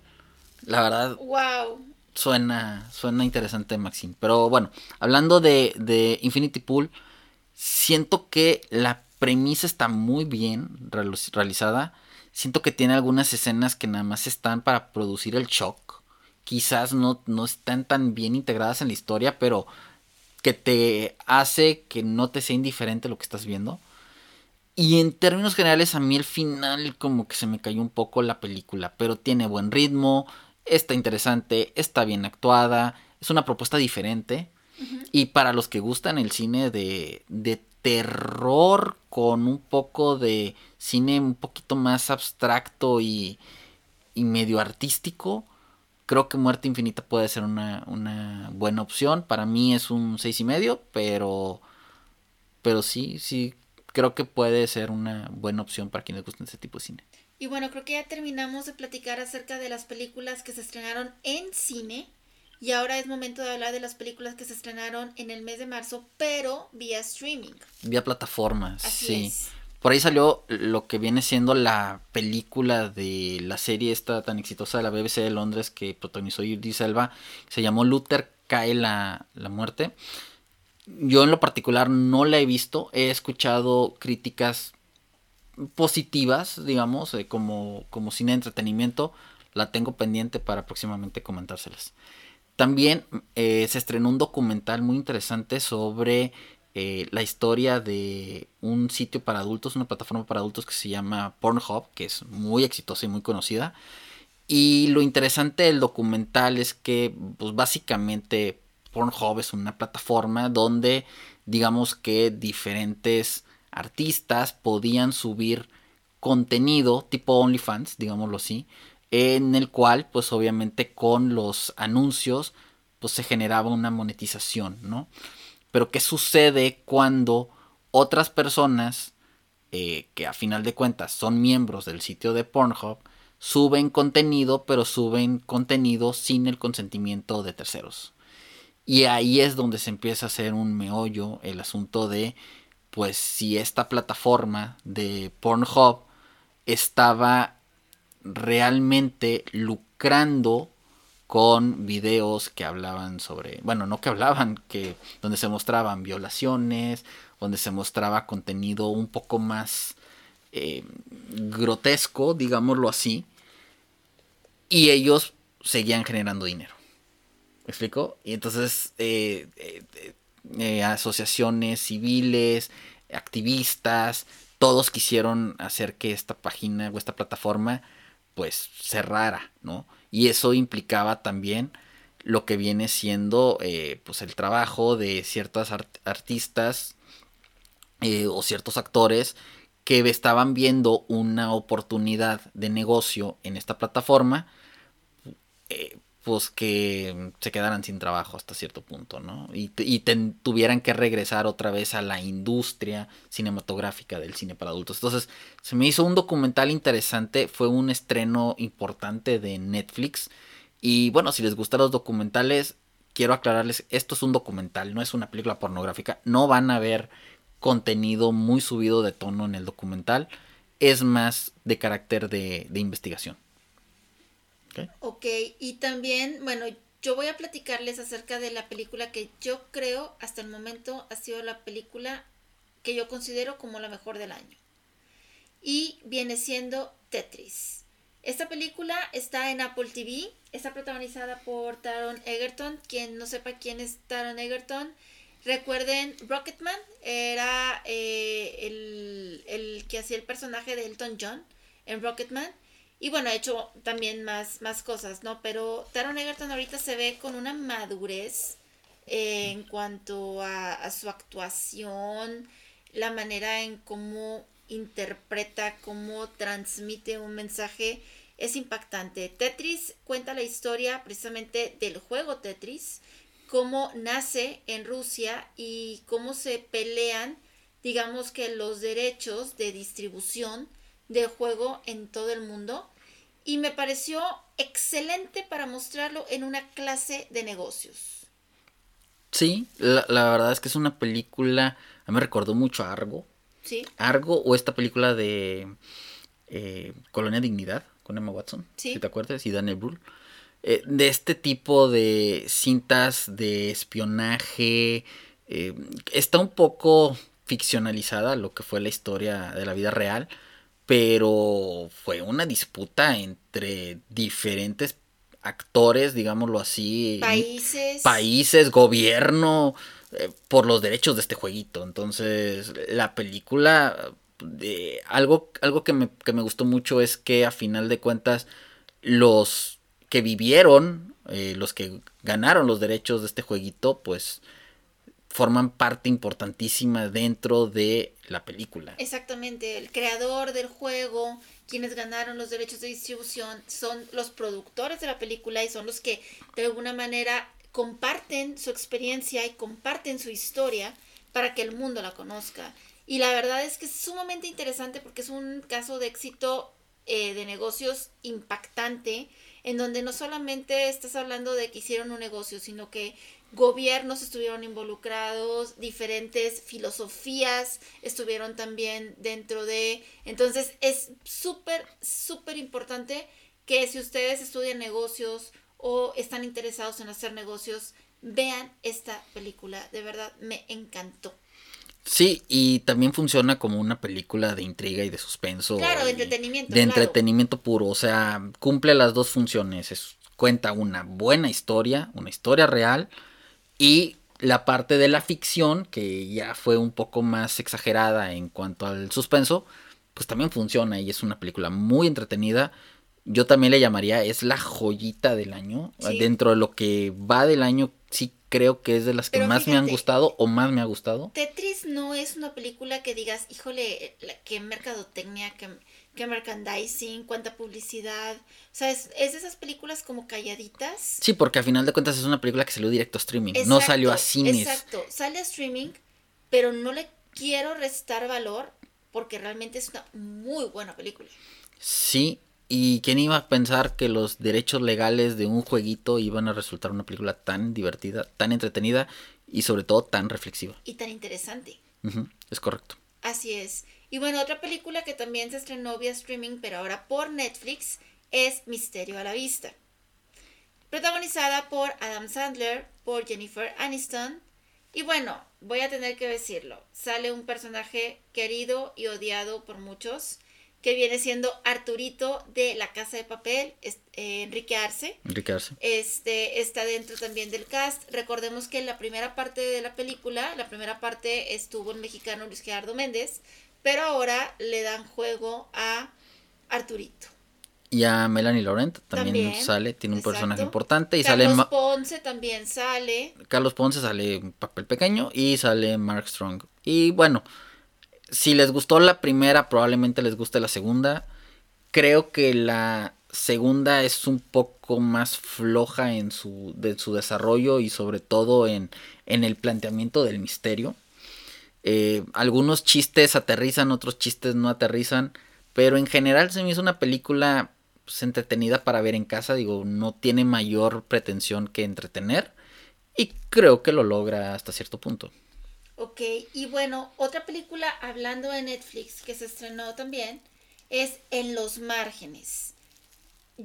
La verdad. Wow. Suena, suena interesante, Maxine. Pero bueno, hablando de, de Infinity Pool, siento que la premisa está muy bien realizada. Siento que tiene algunas escenas que nada más están para producir el shock. Quizás no, no están tan bien integradas en la historia, pero que te hace que no te sea indiferente lo que estás viendo. Y en términos generales, a mí el final como que se me cayó un poco la película, pero tiene buen ritmo, está interesante, está bien actuada, es una propuesta diferente. Y para los que gustan el cine de, de terror con un poco de cine un poquito más abstracto y, y medio artístico, creo que Muerte Infinita puede ser una, una buena opción. Para mí es un seis y medio, pero, pero sí, sí, creo que puede ser una buena opción para quienes gusten ese tipo de cine. Y bueno, creo que ya terminamos de platicar acerca de las películas que se estrenaron en cine. Y ahora es momento de hablar de las películas que se estrenaron en el mes de marzo, pero vía streaming. Vía plataformas, sí. Por ahí salió lo que viene siendo la película de la serie esta tan exitosa de la BBC de Londres que protagonizó Idris Elba. Se llamó Luther cae la, la muerte. Yo en lo particular no la he visto. He escuchado críticas positivas, digamos, eh, como, como cine de entretenimiento. La tengo pendiente para próximamente comentárselas. También eh, se estrenó un documental muy interesante sobre eh, la historia de un sitio para adultos, una plataforma para adultos que se llama Pornhub, que es muy exitosa y muy conocida. Y lo interesante del documental es que, pues básicamente, Pornhub es una plataforma donde, digamos que diferentes artistas podían subir contenido tipo OnlyFans, digámoslo así, en el cual, pues obviamente con los anuncios, pues se generaba una monetización, ¿no? Pero ¿qué sucede cuando otras personas, eh, que a final de cuentas son miembros del sitio de Pornhub, suben contenido, pero suben contenido sin el consentimiento de terceros? Y ahí es donde se empieza a hacer un meollo el asunto de, pues si esta plataforma de Pornhub estaba realmente lucrando con videos que hablaban sobre, bueno, no que hablaban, que donde se mostraban violaciones, donde se mostraba contenido un poco más eh, grotesco, digámoslo así, y ellos seguían generando dinero. ¿Me explico? Y entonces eh, eh, asociaciones civiles, activistas, todos quisieron hacer que esta página o esta plataforma pues cerrara, ¿no? y eso implicaba también lo que viene siendo eh, pues el trabajo de ciertas artistas eh, o ciertos actores que estaban viendo una oportunidad de negocio en esta plataforma eh, pues que se quedaran sin trabajo hasta cierto punto, ¿no? Y, tuvieran que regresar otra vez a la industria cinematográfica del cine para adultos. Entonces, se me hizo un documental interesante, fue un estreno importante de Netflix. Y bueno, si les gustan los documentales, quiero aclararles, esto es un documental, no es una película pornográfica. No van a ver contenido muy subido de tono en el documental. Es más de carácter de investigación. Ok, y también, bueno, yo voy a platicarles acerca de la película que yo creo hasta el momento ha sido la película que yo considero como la mejor del año. Y viene siendo Tetris. Esta película está en Apple TV, está protagonizada por Taron Egerton. Quien no sepa quién es Taron Egerton, recuerden Rocketman, era eh, el, el que hacía el personaje de Elton John en Rocketman. Y bueno, ha hecho también más, más cosas, ¿no? Pero Taron Egerton ahorita se ve con una madurez eh, en cuanto a, su actuación, la manera en cómo interpreta, cómo transmite un mensaje, es impactante. Tetris cuenta la historia precisamente del juego Tetris, cómo nace en Rusia y cómo se pelean, digamos que los derechos de distribución del juego en todo el mundo y me pareció excelente para mostrarlo en una clase de negocios. Sí, la, verdad es que es una película, a mí me recordó mucho a Argo. Sí. Argo o esta película de eh, Colonia Dignidad con Emma Watson, si te acuerdas, y Daniel Brühl. Eh, de este tipo de cintas de espionaje. Eh, está un poco ficcionalizada lo que fue la historia de la vida real pero fue una disputa entre diferentes actores, digámoslo así. Países. Países, gobierno, eh, por los derechos de este jueguito. Entonces, la película, de, algo, algo que, me, que me gustó mucho es que a final de cuentas, los que vivieron, eh, los que ganaron los derechos de este jueguito, pues forman parte importantísima dentro de la película. Exactamente, el creador del juego, quienes ganaron los derechos de distribución, son los productores de la película y son los que de alguna manera comparten su experiencia y comparten su historia para que el mundo la conozca. Y la verdad es que es sumamente interesante porque es un caso de éxito eh, de negocios impactante, en donde no solamente estás hablando de que hicieron un negocio, sino que gobiernos estuvieron involucrados, diferentes filosofías estuvieron también dentro de... Entonces es súper, súper importante que si ustedes estudian negocios o están interesados en hacer negocios, vean esta película. De verdad, me encantó. Sí, y también funciona como una película de intriga y de suspenso. Claro, de entretenimiento. De entretenimiento puro, o sea, cumple las dos funciones. Es, cuenta una buena historia, una historia real, y la parte de la ficción, que ya fue un poco más exagerada en cuanto al suspenso, pues también funciona y es una película muy entretenida. Yo también le llamaría, es la joyita del año. Dentro de lo que va del año, sí creo que es de las que más me han gustado o más me ha gustado. Tetris no es una película que digas, híjole, qué mercadotecnia, qué, qué merchandising, cuánta publicidad. O sea, es, de esas películas como calladitas. Sí, porque a final de cuentas es una película que salió directo a streaming, no salió a cines. Exacto, sale a streaming, pero no le quiero restar valor porque realmente es una muy buena película. Sí, y quién iba a pensar que los derechos legales de un jueguito iban a resultar una película tan divertida, tan entretenida y sobre todo tan reflexiva. Y tan interesante. es correcto. Así es. Y bueno, otra película que también se estrenó vía streaming, pero ahora por Netflix, es Misterio a la Vista. Protagonizada por Adam Sandler, por Jennifer Aniston. Y bueno, voy a tener que decirlo, sale un personaje querido y odiado por muchos, que viene siendo Arturito de La Casa de Papel, eh, Enrique Arce. Enrique Arce. Este, está dentro también del cast. Recordemos que en la primera parte de la película, la primera parte estuvo el mexicano Luis Gerardo Méndez, pero ahora le dan juego a Arturito. Y a Melanie Laurent también, sale, tiene un personaje importante. Y Carlos Ponce también sale. Carlos Ponce sale un papel pequeño y sale Mark Strong. Y bueno, si les gustó la primera, probablemente les guste la segunda. Creo que la segunda es un poco más floja en su, de su desarrollo y sobre todo en, en el planteamiento del misterio. Eh, algunos chistes aterrizan, otros chistes no aterrizan. Pero en general se me hizo una película pues, entretenida para ver en casa. Digo, no tiene mayor pretensión que entretener. Y creo que lo logra hasta cierto punto. Ok, y bueno, otra película hablando de Netflix que se estrenó también es En los márgenes.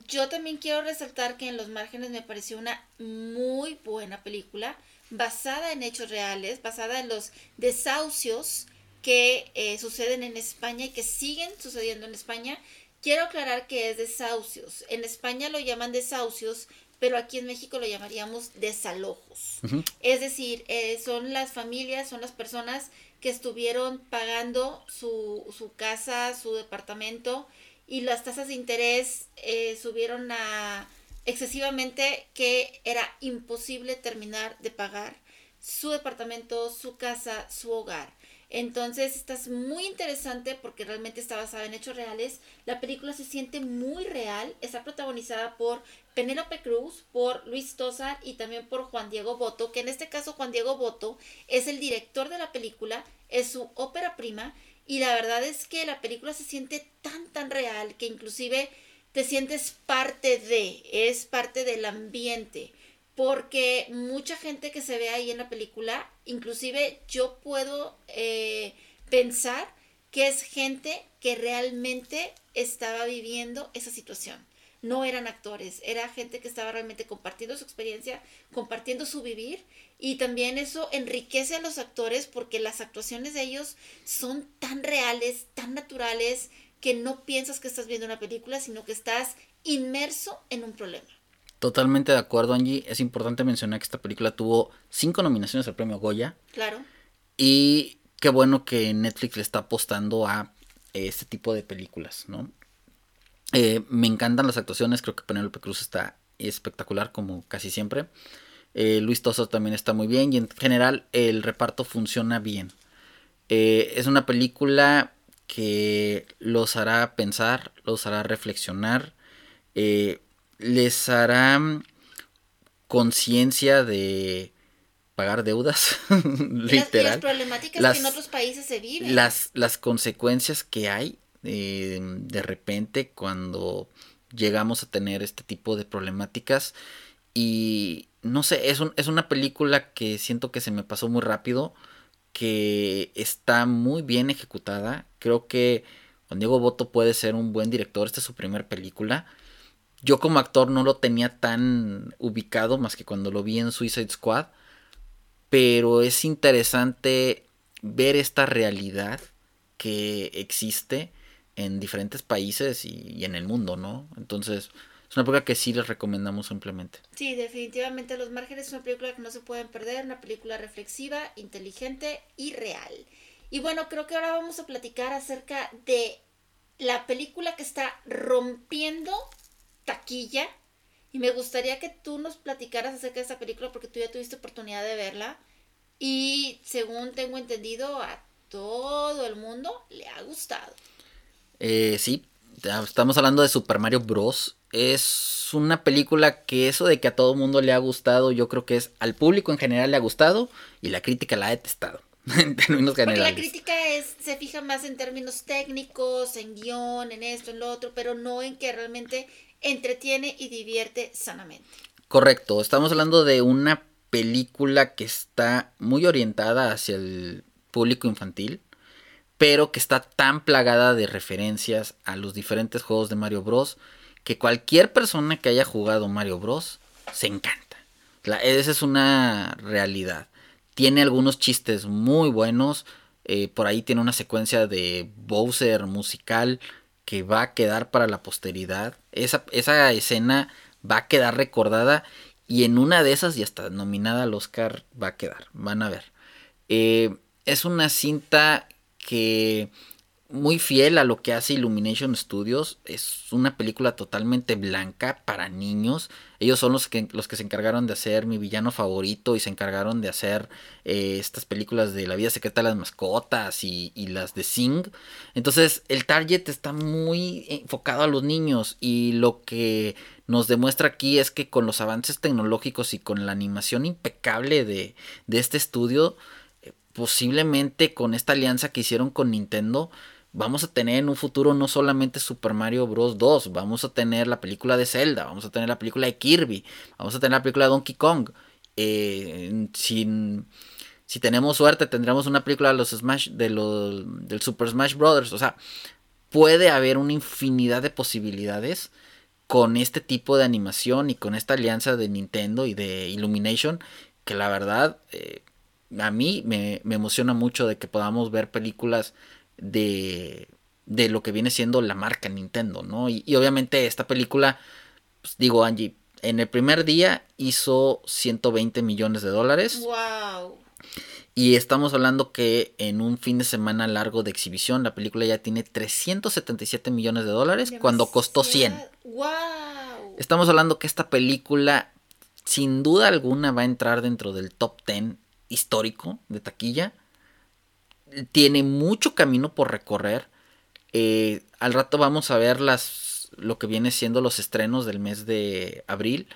Yo también quiero resaltar que En los márgenes me pareció una muy buena película basada en hechos reales, basada en los desahucios que eh, suceden en España y que siguen sucediendo en España. Quiero aclarar que es desahucios. En España lo llaman desahucios, pero aquí en México lo llamaríamos desalojos. Es decir, eh, son las familias, son las personas que estuvieron pagando su, su casa, su departamento, y las tasas de interés eh, subieron a excesivamente que era imposible terminar de pagar su departamento, su casa, su hogar. Entonces, esta es muy interesante porque realmente está basada en hechos reales. La película se siente muy real. Está protagonizada por Penélope Cruz, por Luis Tosar y también por Juan Diego Boto, que en este caso Juan Diego Boto es el director de la película, es su ópera prima y la verdad es que la película se siente tan, tan real que inclusive te sientes parte de, es parte del ambiente, porque mucha gente que se ve ahí en la película, inclusive yo puedo eh, pensar que es gente que realmente estaba viviendo esa situación. No eran actores, era gente que estaba realmente compartiendo su experiencia, compartiendo su vivir y también eso enriquece a los actores porque las actuaciones de ellos son tan reales, tan naturales, que no piensas que estás viendo una película, sino que estás inmerso en un problema. Totalmente de acuerdo, Angie. Es importante mencionar que esta película tuvo cinco nominaciones al premio Goya. Claro. Y qué bueno que Netflix le está apostando a este tipo de películas, ¿no? Eh, me encantan las actuaciones, creo que Penélope Cruz está espectacular como casi siempre. Eh, Luis Toso también está muy bien y en general el reparto funciona bien. Eh, es una película que los hará pensar, los hará reflexionar, les hará conciencia de pagar deudas, <laughs> literal. Las, problemáticas que en otros países se viven. Las, las consecuencias que hay eh, de repente cuando llegamos a tener este tipo de problemáticas. Y no sé, es, un, es una película que siento que se me pasó muy rápido, que está muy bien ejecutada. Creo que Juan Diego Boto puede ser un buen director, esta es su primera película. Yo como actor no lo tenía tan ubicado más que cuando lo vi en Suicide Squad pero es interesante ver esta realidad que existe en diferentes países y, en el mundo, ¿no? Entonces, es una película que sí les recomendamos simplemente. Sí, definitivamente Los Márgenes es una película que no se pueden perder, una película reflexiva, inteligente y real. Y bueno, creo que ahora vamos a platicar acerca de la película que está rompiendo taquilla y me gustaría que tú nos platicaras acerca de esta película porque tú ya tuviste oportunidad de verla. Y según tengo entendido, a todo el mundo le ha gustado. Eh, sí, estamos hablando de Super Mario Bros. Es una película que eso de que a todo el mundo le ha gustado, yo creo que es al público en general le ha gustado y la crítica la ha detestado. En términos generales. Porque la crítica es, se fija más en términos técnicos, en guion, en esto, en lo otro, pero no en que realmente entretiene y divierte sanamente. Correcto, estamos hablando de una película que está muy orientada hacia el público infantil, pero que está tan plagada de referencias a los diferentes juegos de Mario Bros. que cualquier persona que haya jugado Mario Bros. se encanta. esa es una realidad. Tiene algunos chistes muy buenos. Eh, por ahí tiene una secuencia de Bowser musical que va a quedar para la posteridad. Esa, esa escena va a quedar recordada y en una de esas, y hasta nominada al Oscar, va a quedar. Van a ver. Eh, es una cinta que muy fiel a lo que hace Illumination Studios. Es una película totalmente blanca para niños. Ellos son los que, los que se encargaron de hacer mi villano favorito y se encargaron de hacer eh, estas películas de La vida secreta de las mascotas y, y, las de Sing. Entonces el target está muy enfocado a los niños y lo que nos demuestra aquí es que con los avances tecnológicos y con la animación impecable de, de este estudio, eh, posiblemente con esta alianza que hicieron con Nintendo, vamos a tener en un futuro no solamente Super Mario Bros. 2, vamos a tener la película de Zelda, vamos a tener la película de Kirby, vamos a tener la película de Donkey Kong. Eh, sin, si tenemos suerte, tendremos una película de los Smash, de los, del Super Smash Brothers. O sea, puede haber una infinidad de posibilidades con este tipo de animación y con esta alianza de Nintendo y de Illumination, que la verdad eh, a mí me, me emociona mucho de que podamos ver películas de, de lo que viene siendo la marca Nintendo, ¿no? Y, obviamente esta película, pues, digo Angie, en el primer día hizo 120 millones de dólares. ¡Wow! Y estamos hablando que en un fin de semana largo de exhibición, la película ya tiene 377 millones de dólares cuando costó 100. ¡Wow! Estamos hablando que esta película, sin duda alguna, va a entrar dentro del top 10 histórico de taquilla tiene mucho camino por recorrer. Eh, al rato vamos a ver las, lo que viene siendo los estrenos del mes de abril.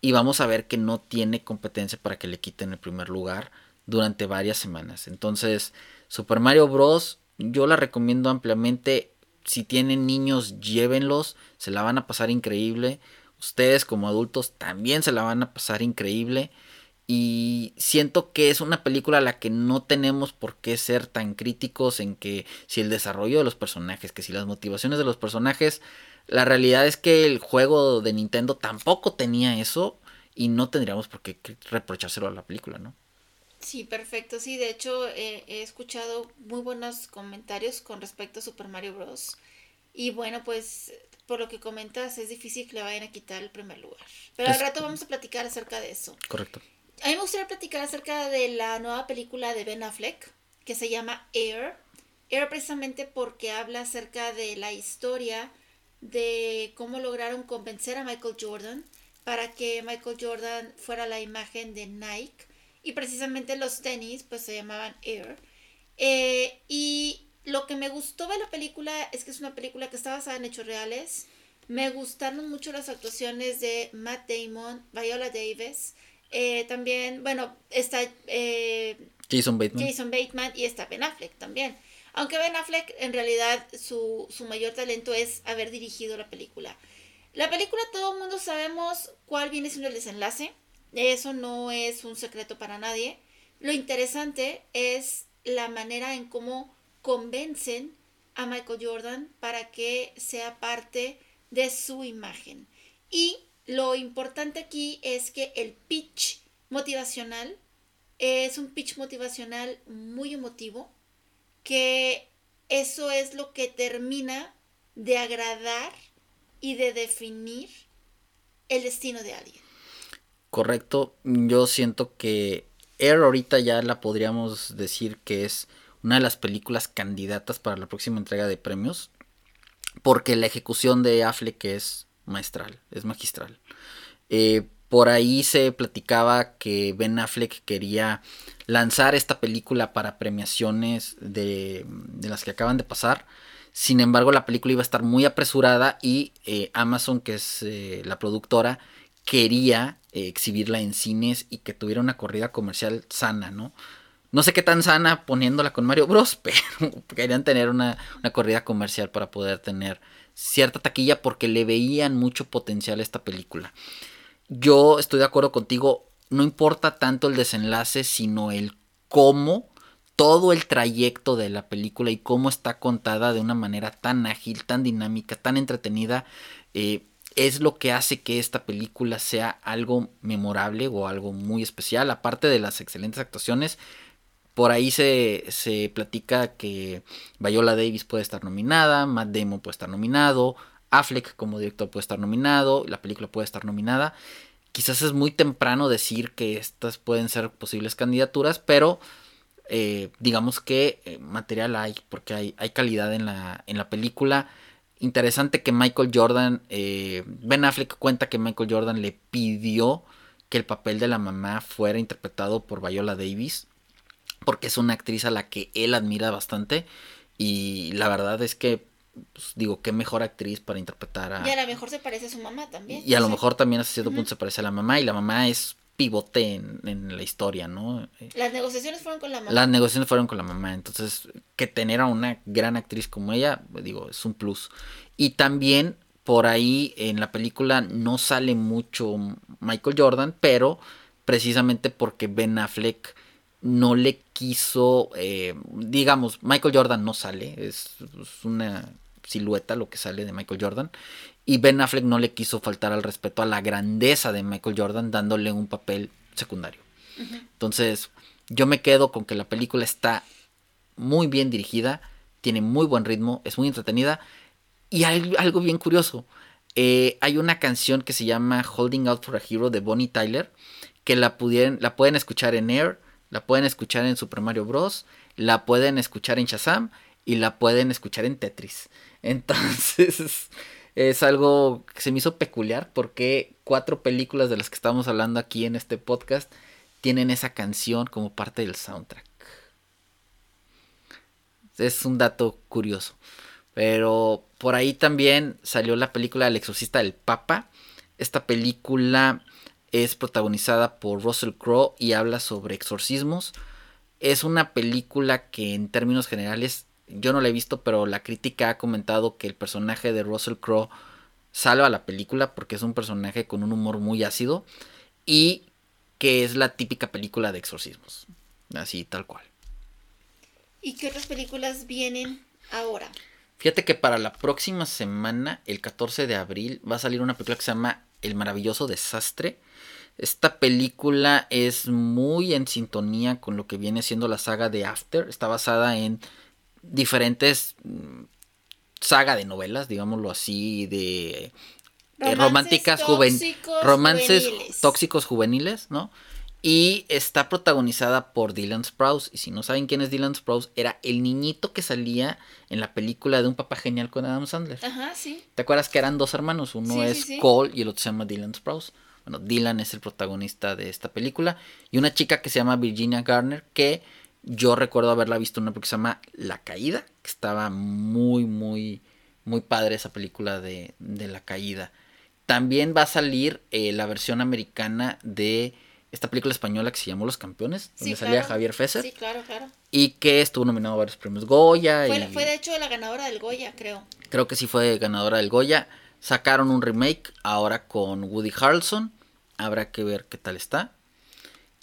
Y vamos a ver que no tiene competencia para que le quiten el primer lugar durante varias semanas. Entonces, Super Mario Bros. Yo la recomiendo ampliamente. Si tienen niños, llévenlos. Se la van a pasar increíble. Ustedes como adultos también se la van a pasar increíble. Y siento que es una película a la que no tenemos por qué ser tan críticos en que si el desarrollo de los personajes, que si las motivaciones de los personajes, la realidad es que el juego de Nintendo tampoco tenía eso y no tendríamos por qué reprochárselo a la película, ¿no? Sí, perfecto. Sí, de hecho eh, he escuchado muy buenos comentarios con respecto a Super Mario Bros. Y bueno, pues por lo que comentas, es difícil que le vayan a quitar el primer lugar. Pero al rato vamos a platicar acerca de eso. Correcto. A mí me gustaría platicar acerca de la nueva película de Ben Affleck, que se llama Air. Air precisamente porque habla acerca de la historia de cómo lograron convencer a Michael Jordan para que Michael Jordan fuera la imagen de Nike. Y precisamente los tenis pues se llamaban Air. Eh, y lo que me gustó de la película es que es una película que está basada en hechos reales. Me gustaron mucho las actuaciones de Matt Damon, Viola Davis. Eh, también, bueno, está eh, Jason Bateman. Jason Bateman y está Ben Affleck también. Aunque Ben Affleck en realidad su, su mayor talento es haber dirigido la película. La película todo el mundo sabemos cuál viene siendo el desenlace. Eso no es un secreto para nadie. Lo interesante es la manera en cómo convencen a Michael Jordan para que sea parte de su imagen. Y lo importante aquí es que el pitch motivacional es un pitch motivacional muy emotivo, que eso es lo que termina de agradar y de definir el destino de alguien. Correcto, yo siento que Air ahorita ya la podríamos decir que es una de las películas candidatas para la próxima entrega de premios, porque la ejecución de Affleck es maestral, es magistral. Eh, por ahí se platicaba que Ben Affleck quería lanzar esta película para premiaciones de, las que acaban de pasar. Sin embargo, la película iba a estar muy apresurada y eh, Amazon, que es eh, la productora, quería exhibirla en cines y que tuviera una corrida comercial sana, ¿no? No sé qué tan sana poniéndola con Mario Bros, <laughs> pero querían tener una, corrida comercial para poder tener cierta taquilla porque le veían mucho potencial a esta película. Yo estoy de acuerdo contigo, no importa tanto el desenlace, sino el cómo, todo el trayecto de la película y cómo está contada de una manera tan ágil, tan dinámica, tan entretenida, eh, es lo que hace que esta película sea algo memorable o algo muy especial, aparte de las excelentes actuaciones por ahí se, se platica que Viola Davis puede estar nominada, Matt Damon puede estar nominado, Affleck como director puede estar nominado, la película puede estar nominada. Quizás es muy temprano decir que estas pueden ser posibles candidaturas, pero eh, digamos que eh, material hay, porque hay, hay calidad en la, en la película. Interesante que Michael Jordan, eh, Ben Affleck cuenta que Michael Jordan le pidió que el papel de la mamá fuera interpretado por Viola Davis porque es una actriz a la que él admira bastante y la verdad es que pues, digo, qué mejor actriz para interpretar a... Y a lo mejor se parece a su mamá también. Y a lo mejor también a cierto punto se parece a la mamá y la mamá es pivote en, la historia, ¿no? Las negociaciones fueron con la mamá. Las negociaciones fueron con la mamá, entonces que tener a una gran actriz como ella, digo, es un plus. Y también por ahí en la película no sale mucho Michael Jordan, pero precisamente porque Ben Affleck no le quiso, eh, digamos, Michael Jordan no sale, es, una silueta lo que sale de Michael Jordan, y Ben Affleck no le quiso faltar al respeto a la grandeza de Michael Jordan dándole un papel secundario. Entonces, yo me quedo con que la película está muy bien dirigida, tiene muy buen ritmo, es muy entretenida, y hay algo bien curioso. Eh, hay una canción que se llama Holding Out for a Hero de Bonnie Tyler, que la, pudieran, la pueden escuchar en Air, la pueden escuchar en Super Mario Bros. La pueden escuchar en Shazam. Y la pueden escuchar en Tetris. <laughs> Entonces es algo que se me hizo peculiar porque cuatro películas de las que estamos hablando aquí en este podcast tienen esa canción como parte del soundtrack. Es un dato curioso. Pero por ahí también salió la película El exorcista del Papa. Esta película es protagonizada por Russell Crowe y habla sobre exorcismos. Es una película que en términos generales yo no la he visto, pero la crítica ha comentado que el personaje de Russell Crowe salva la película porque es un personaje con un humor muy ácido y que es la típica película de exorcismos. Así, tal cual. ¿Y qué otras películas vienen ahora? Fíjate que para la próxima semana, el 14 de abril, va a salir una película que se llama El maravilloso desastre. Esta película es muy en sintonía con lo que viene siendo la saga de After. Está basada en diferentes mm, saga de novelas, digámoslo así, de eh, románticas juven- romances juveniles. tóxicos juveniles, ¿no? Y está protagonizada por Dylan Sprouse. Y si no saben quién es Dylan Sprouse, era el niñito que salía en la película de Un Papá Genial con Adam Sandler. Ajá, sí. ¿Te acuerdas que eran dos hermanos? Uno Sí, sí, es sí. Cole y el otro se llama Dylan Sprouse. Bueno, Dylan es el protagonista de esta película. Y una chica que se llama Virginia Garner, que yo recuerdo haberla visto en una película que se llama La Caída, que estaba muy, muy, muy padre esa película de, de La Caída. También va a salir eh, la versión americana de esta película española que se llamó Los Campeones, donde salía. Javier Fesser, Sí, claro, claro. y que estuvo nominado a varios premios Goya. Fue, y... fue de hecho la ganadora del Goya, creo. Creo que sí fue ganadora del Goya. Sacaron un remake ahora con Woody Harrelson. Habrá que ver qué tal está.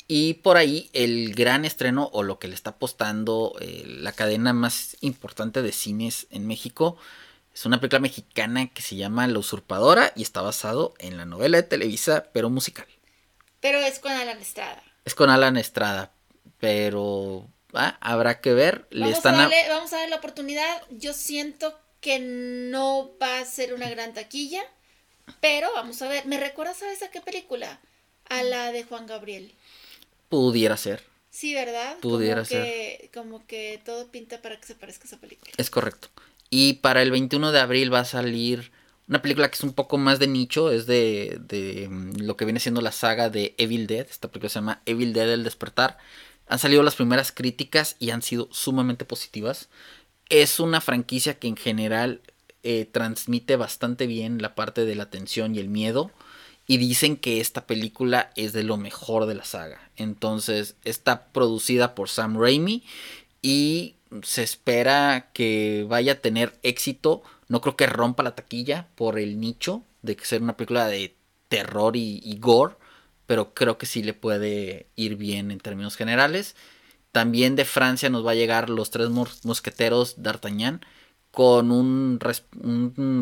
Y por ahí el gran estreno o lo que le está apostando eh, la cadena más importante de cines en México es una película mexicana que se llama La Usurpadora y está basado en la novela de Televisa, pero musical. Pero es con Alan Estrada. Es con Alan Estrada, pero ah, habrá que ver. Le Vamos, están a vamos a darle la oportunidad. Yo siento que no va a ser una gran taquilla, pero vamos a ver. ¿Me recuerdas, sabes, a qué película? A la de Juan Gabriel. pudiera ser. Sí, ¿verdad? Pudiera como que, Como que todo pinta para que se parezca a esa película. Es correcto. Y para el 21 de abril va a salir una película que es un poco más de nicho, es de, de mm, lo que viene siendo la saga de Evil Dead. Esta película se llama Evil Dead El Despertar. Han salido las primeras críticas y han sido sumamente positivas. Es una franquicia que en general eh, transmite bastante bien la parte de la tensión y el miedo. Y dicen que esta película es de lo mejor de la saga. Entonces está producida por Sam Raimi y se espera que vaya a tener éxito. No creo que rompa la taquilla por el nicho de que ser una película de terror y, gore, pero creo que sí le puede ir bien en términos generales. También de Francia nos va a llegar Los Tres Mos- Mosqueteros d'Artagnan con un,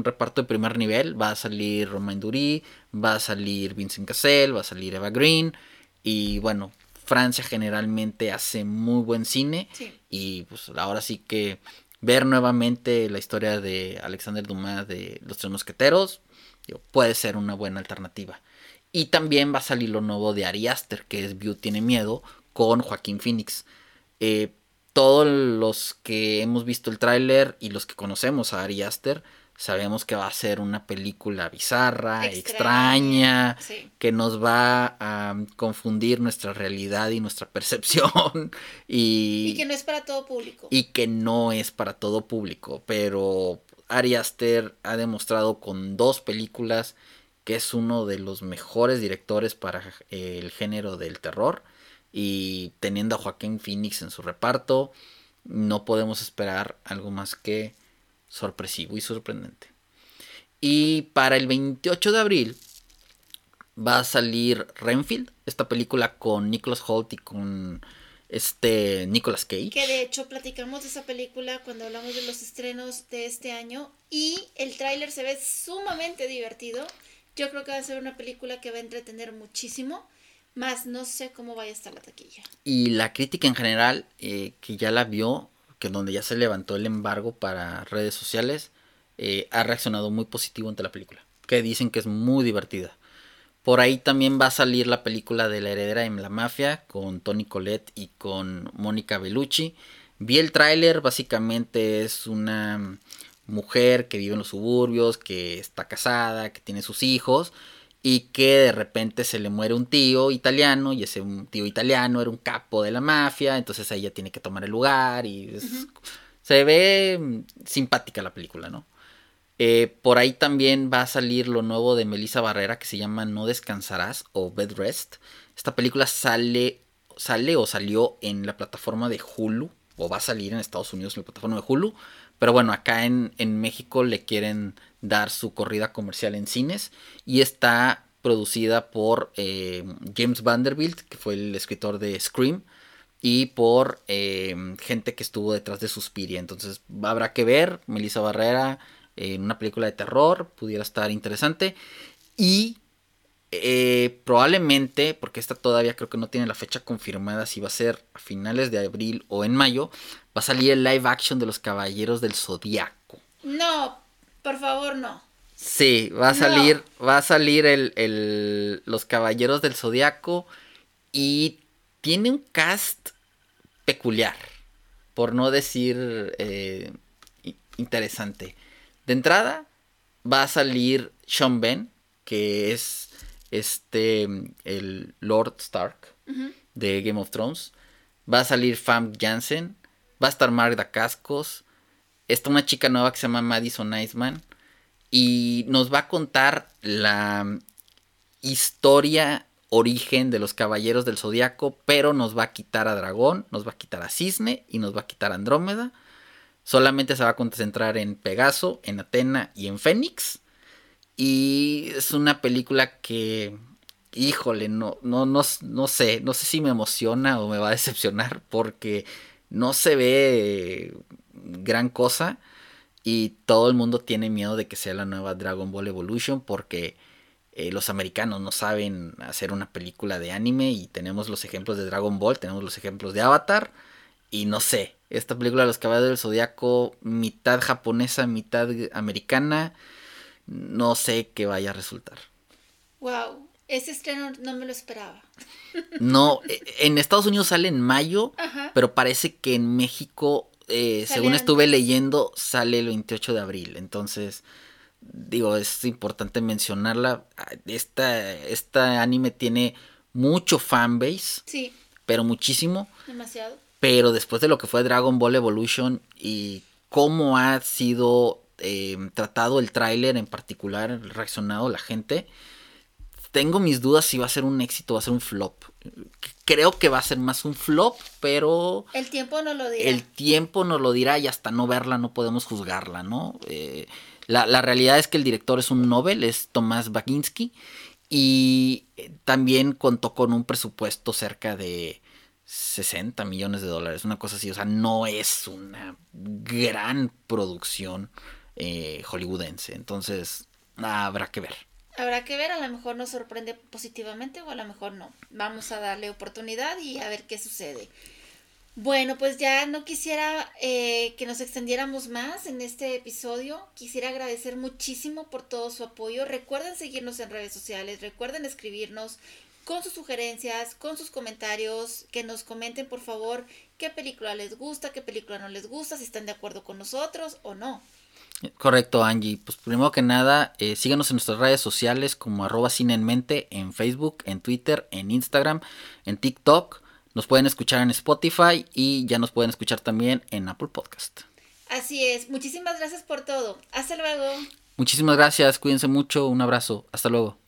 reparto de primer nivel. Va a salir Romain Dury, va a salir Vincent Cassel, va a salir Eva Green. Y bueno, Francia generalmente hace muy buen cine. Sí. Y pues ahora sí que ver nuevamente la historia de Alexander Dumas de Los Tres Mosqueteros digo, puede ser una buena alternativa. Y también va a salir lo nuevo de Ari Aster, que es View Tiene Miedo, con Joaquín Phoenix. Eh, todos los que hemos visto el tráiler y los que conocemos a Ari Aster, sabemos que va a ser una película bizarra, extraña, Sí. que nos va a confundir nuestra realidad y nuestra <laughs> percepción y, Y que no es para todo público. y que no es para todo público, pero Ari Aster ha demostrado con dos películas que es uno de los mejores directores para eh, el género del terror y teniendo a Joaquín Phoenix en su reparto, no podemos esperar algo más que sorpresivo y sorprendente. Y para el 28 de abril va a salir Renfield, esta película con Nicholas Holt y con este Nicolas Cage. Que de hecho platicamos de esa película cuando hablamos de los estrenos de este año y el tráiler se ve sumamente divertido. Yo creo que va a ser una película que va a entretener muchísimo, más no sé cómo vaya a estar la taquilla. Y la crítica en general, eh, que ya la vio, que donde ya se levantó el embargo para redes sociales, eh, ha reaccionado muy positivo ante la película. Que dicen que es muy divertida. Por ahí también va a salir la película de la heredera en la mafia con Tony Collette y con Mónica Bellucci. Vi el tráiler, básicamente es una mujer que vive en los suburbios, que está casada, que tiene sus hijos y que de repente se le muere un tío italiano y ese un tío italiano era un capo de la mafia, entonces ella tiene que tomar el lugar y es- se ve mm, simpática la película, ¿no? Eh, por ahí también va a salir lo nuevo de Melissa Barrera que se llama No Descansarás o Bed Rest. Esta película sale, sale o salió en la plataforma de Hulu o va a salir en Estados Unidos en la plataforma de Hulu. Pero bueno, acá en, en México le quieren dar su corrida comercial en cines y está producida por eh, James Vanderbilt, que fue el escritor de Scream, y por eh, gente que estuvo detrás de Suspiria. Entonces habrá que ver, Melissa Barrera en una película de terror, pudiera estar interesante. Y eh, probablemente, porque esta todavía creo que no tiene la fecha confirmada si va a ser a finales de abril o en mayo, va a salir el live action de los Caballeros del Zodiaco. No, por favor, no. Sí, va a salir, va a salir el, el, los Caballeros del Zodiaco y tiene un cast peculiar, por no decir eh, interesante. De entrada, va a salir Sean Ben, que es este el Lord Stark de Game of Thrones. Va a salir Fam Jansen. Va a estar Magda Cascos. Está una chica nueva que se llama Madison Iceman. Y nos va a contar la historia, origen de los Caballeros del Zodiaco, pero nos va a quitar a Dragón, nos va a quitar a Cisne y nos va a quitar a Andrómeda. Solamente se va a concentrar en Pegaso, en Atena y en Fénix. Y es una película que, híjole, no, no, no, no sé, no sé si me emociona o me va a decepcionar porque no se ve gran cosa y todo el mundo tiene miedo de que sea la nueva Dragon Ball Evolution porque eh, los americanos no saben hacer una película de anime y tenemos los ejemplos de Dragon Ball, tenemos los ejemplos de Avatar y no sé, esta película de los caballeros del zodiaco, mitad japonesa, mitad americana, no sé qué vaya a resultar. Wow, ese estreno no me lo esperaba. No, e, en Estados Unidos sale en mayo, pero parece que en México eh, según estuve leyendo, sale el 28 de abril. Entonces, digo, es importante mencionarla. Esta, esta anime tiene mucho fanbase. Sí. Pero muchísimo. Demasiado. Pero después de lo que fue Dragon Ball Evolution y cómo ha sido eh, tratado el tráiler en particular, reaccionado la gente, tengo mis dudas si va a ser un éxito o va a ser un flop. Creo que va a ser más un flop, pero... El tiempo no lo dirá. El tiempo nos lo dirá y hasta no verla no podemos juzgarla, ¿no? Eh, la, realidad es que el director es un Nobel, es Tomás Baginski, y también contó con un presupuesto cerca de 60 millones de dólares, una cosa así, o sea, no es una gran producción eh, hollywoodense, entonces habrá que ver. Habrá que ver, a lo mejor nos sorprende positivamente o a lo mejor no. Vamos a darle oportunidad y a ver qué sucede. Bueno, pues ya no quisiera eh, que nos extendiéramos más en este episodio. Quisiera agradecer muchísimo por todo su apoyo. Recuerden seguirnos en redes sociales, recuerden escribirnos con sus sugerencias, con sus comentarios, que nos comenten por favor qué película les gusta, qué película no les gusta, si están de acuerdo con nosotros o no. Correcto, Angie. Pues primero que nada, eh, síganos en nuestras redes sociales como arroba cine en mente, en Facebook, en Twitter, en Instagram, en TikTok. Nos pueden escuchar en Spotify y ya nos pueden escuchar también en Apple Podcast. Así es. Muchísimas gracias por todo. Hasta luego. Muchísimas gracias. Cuídense mucho. Un abrazo. Hasta luego.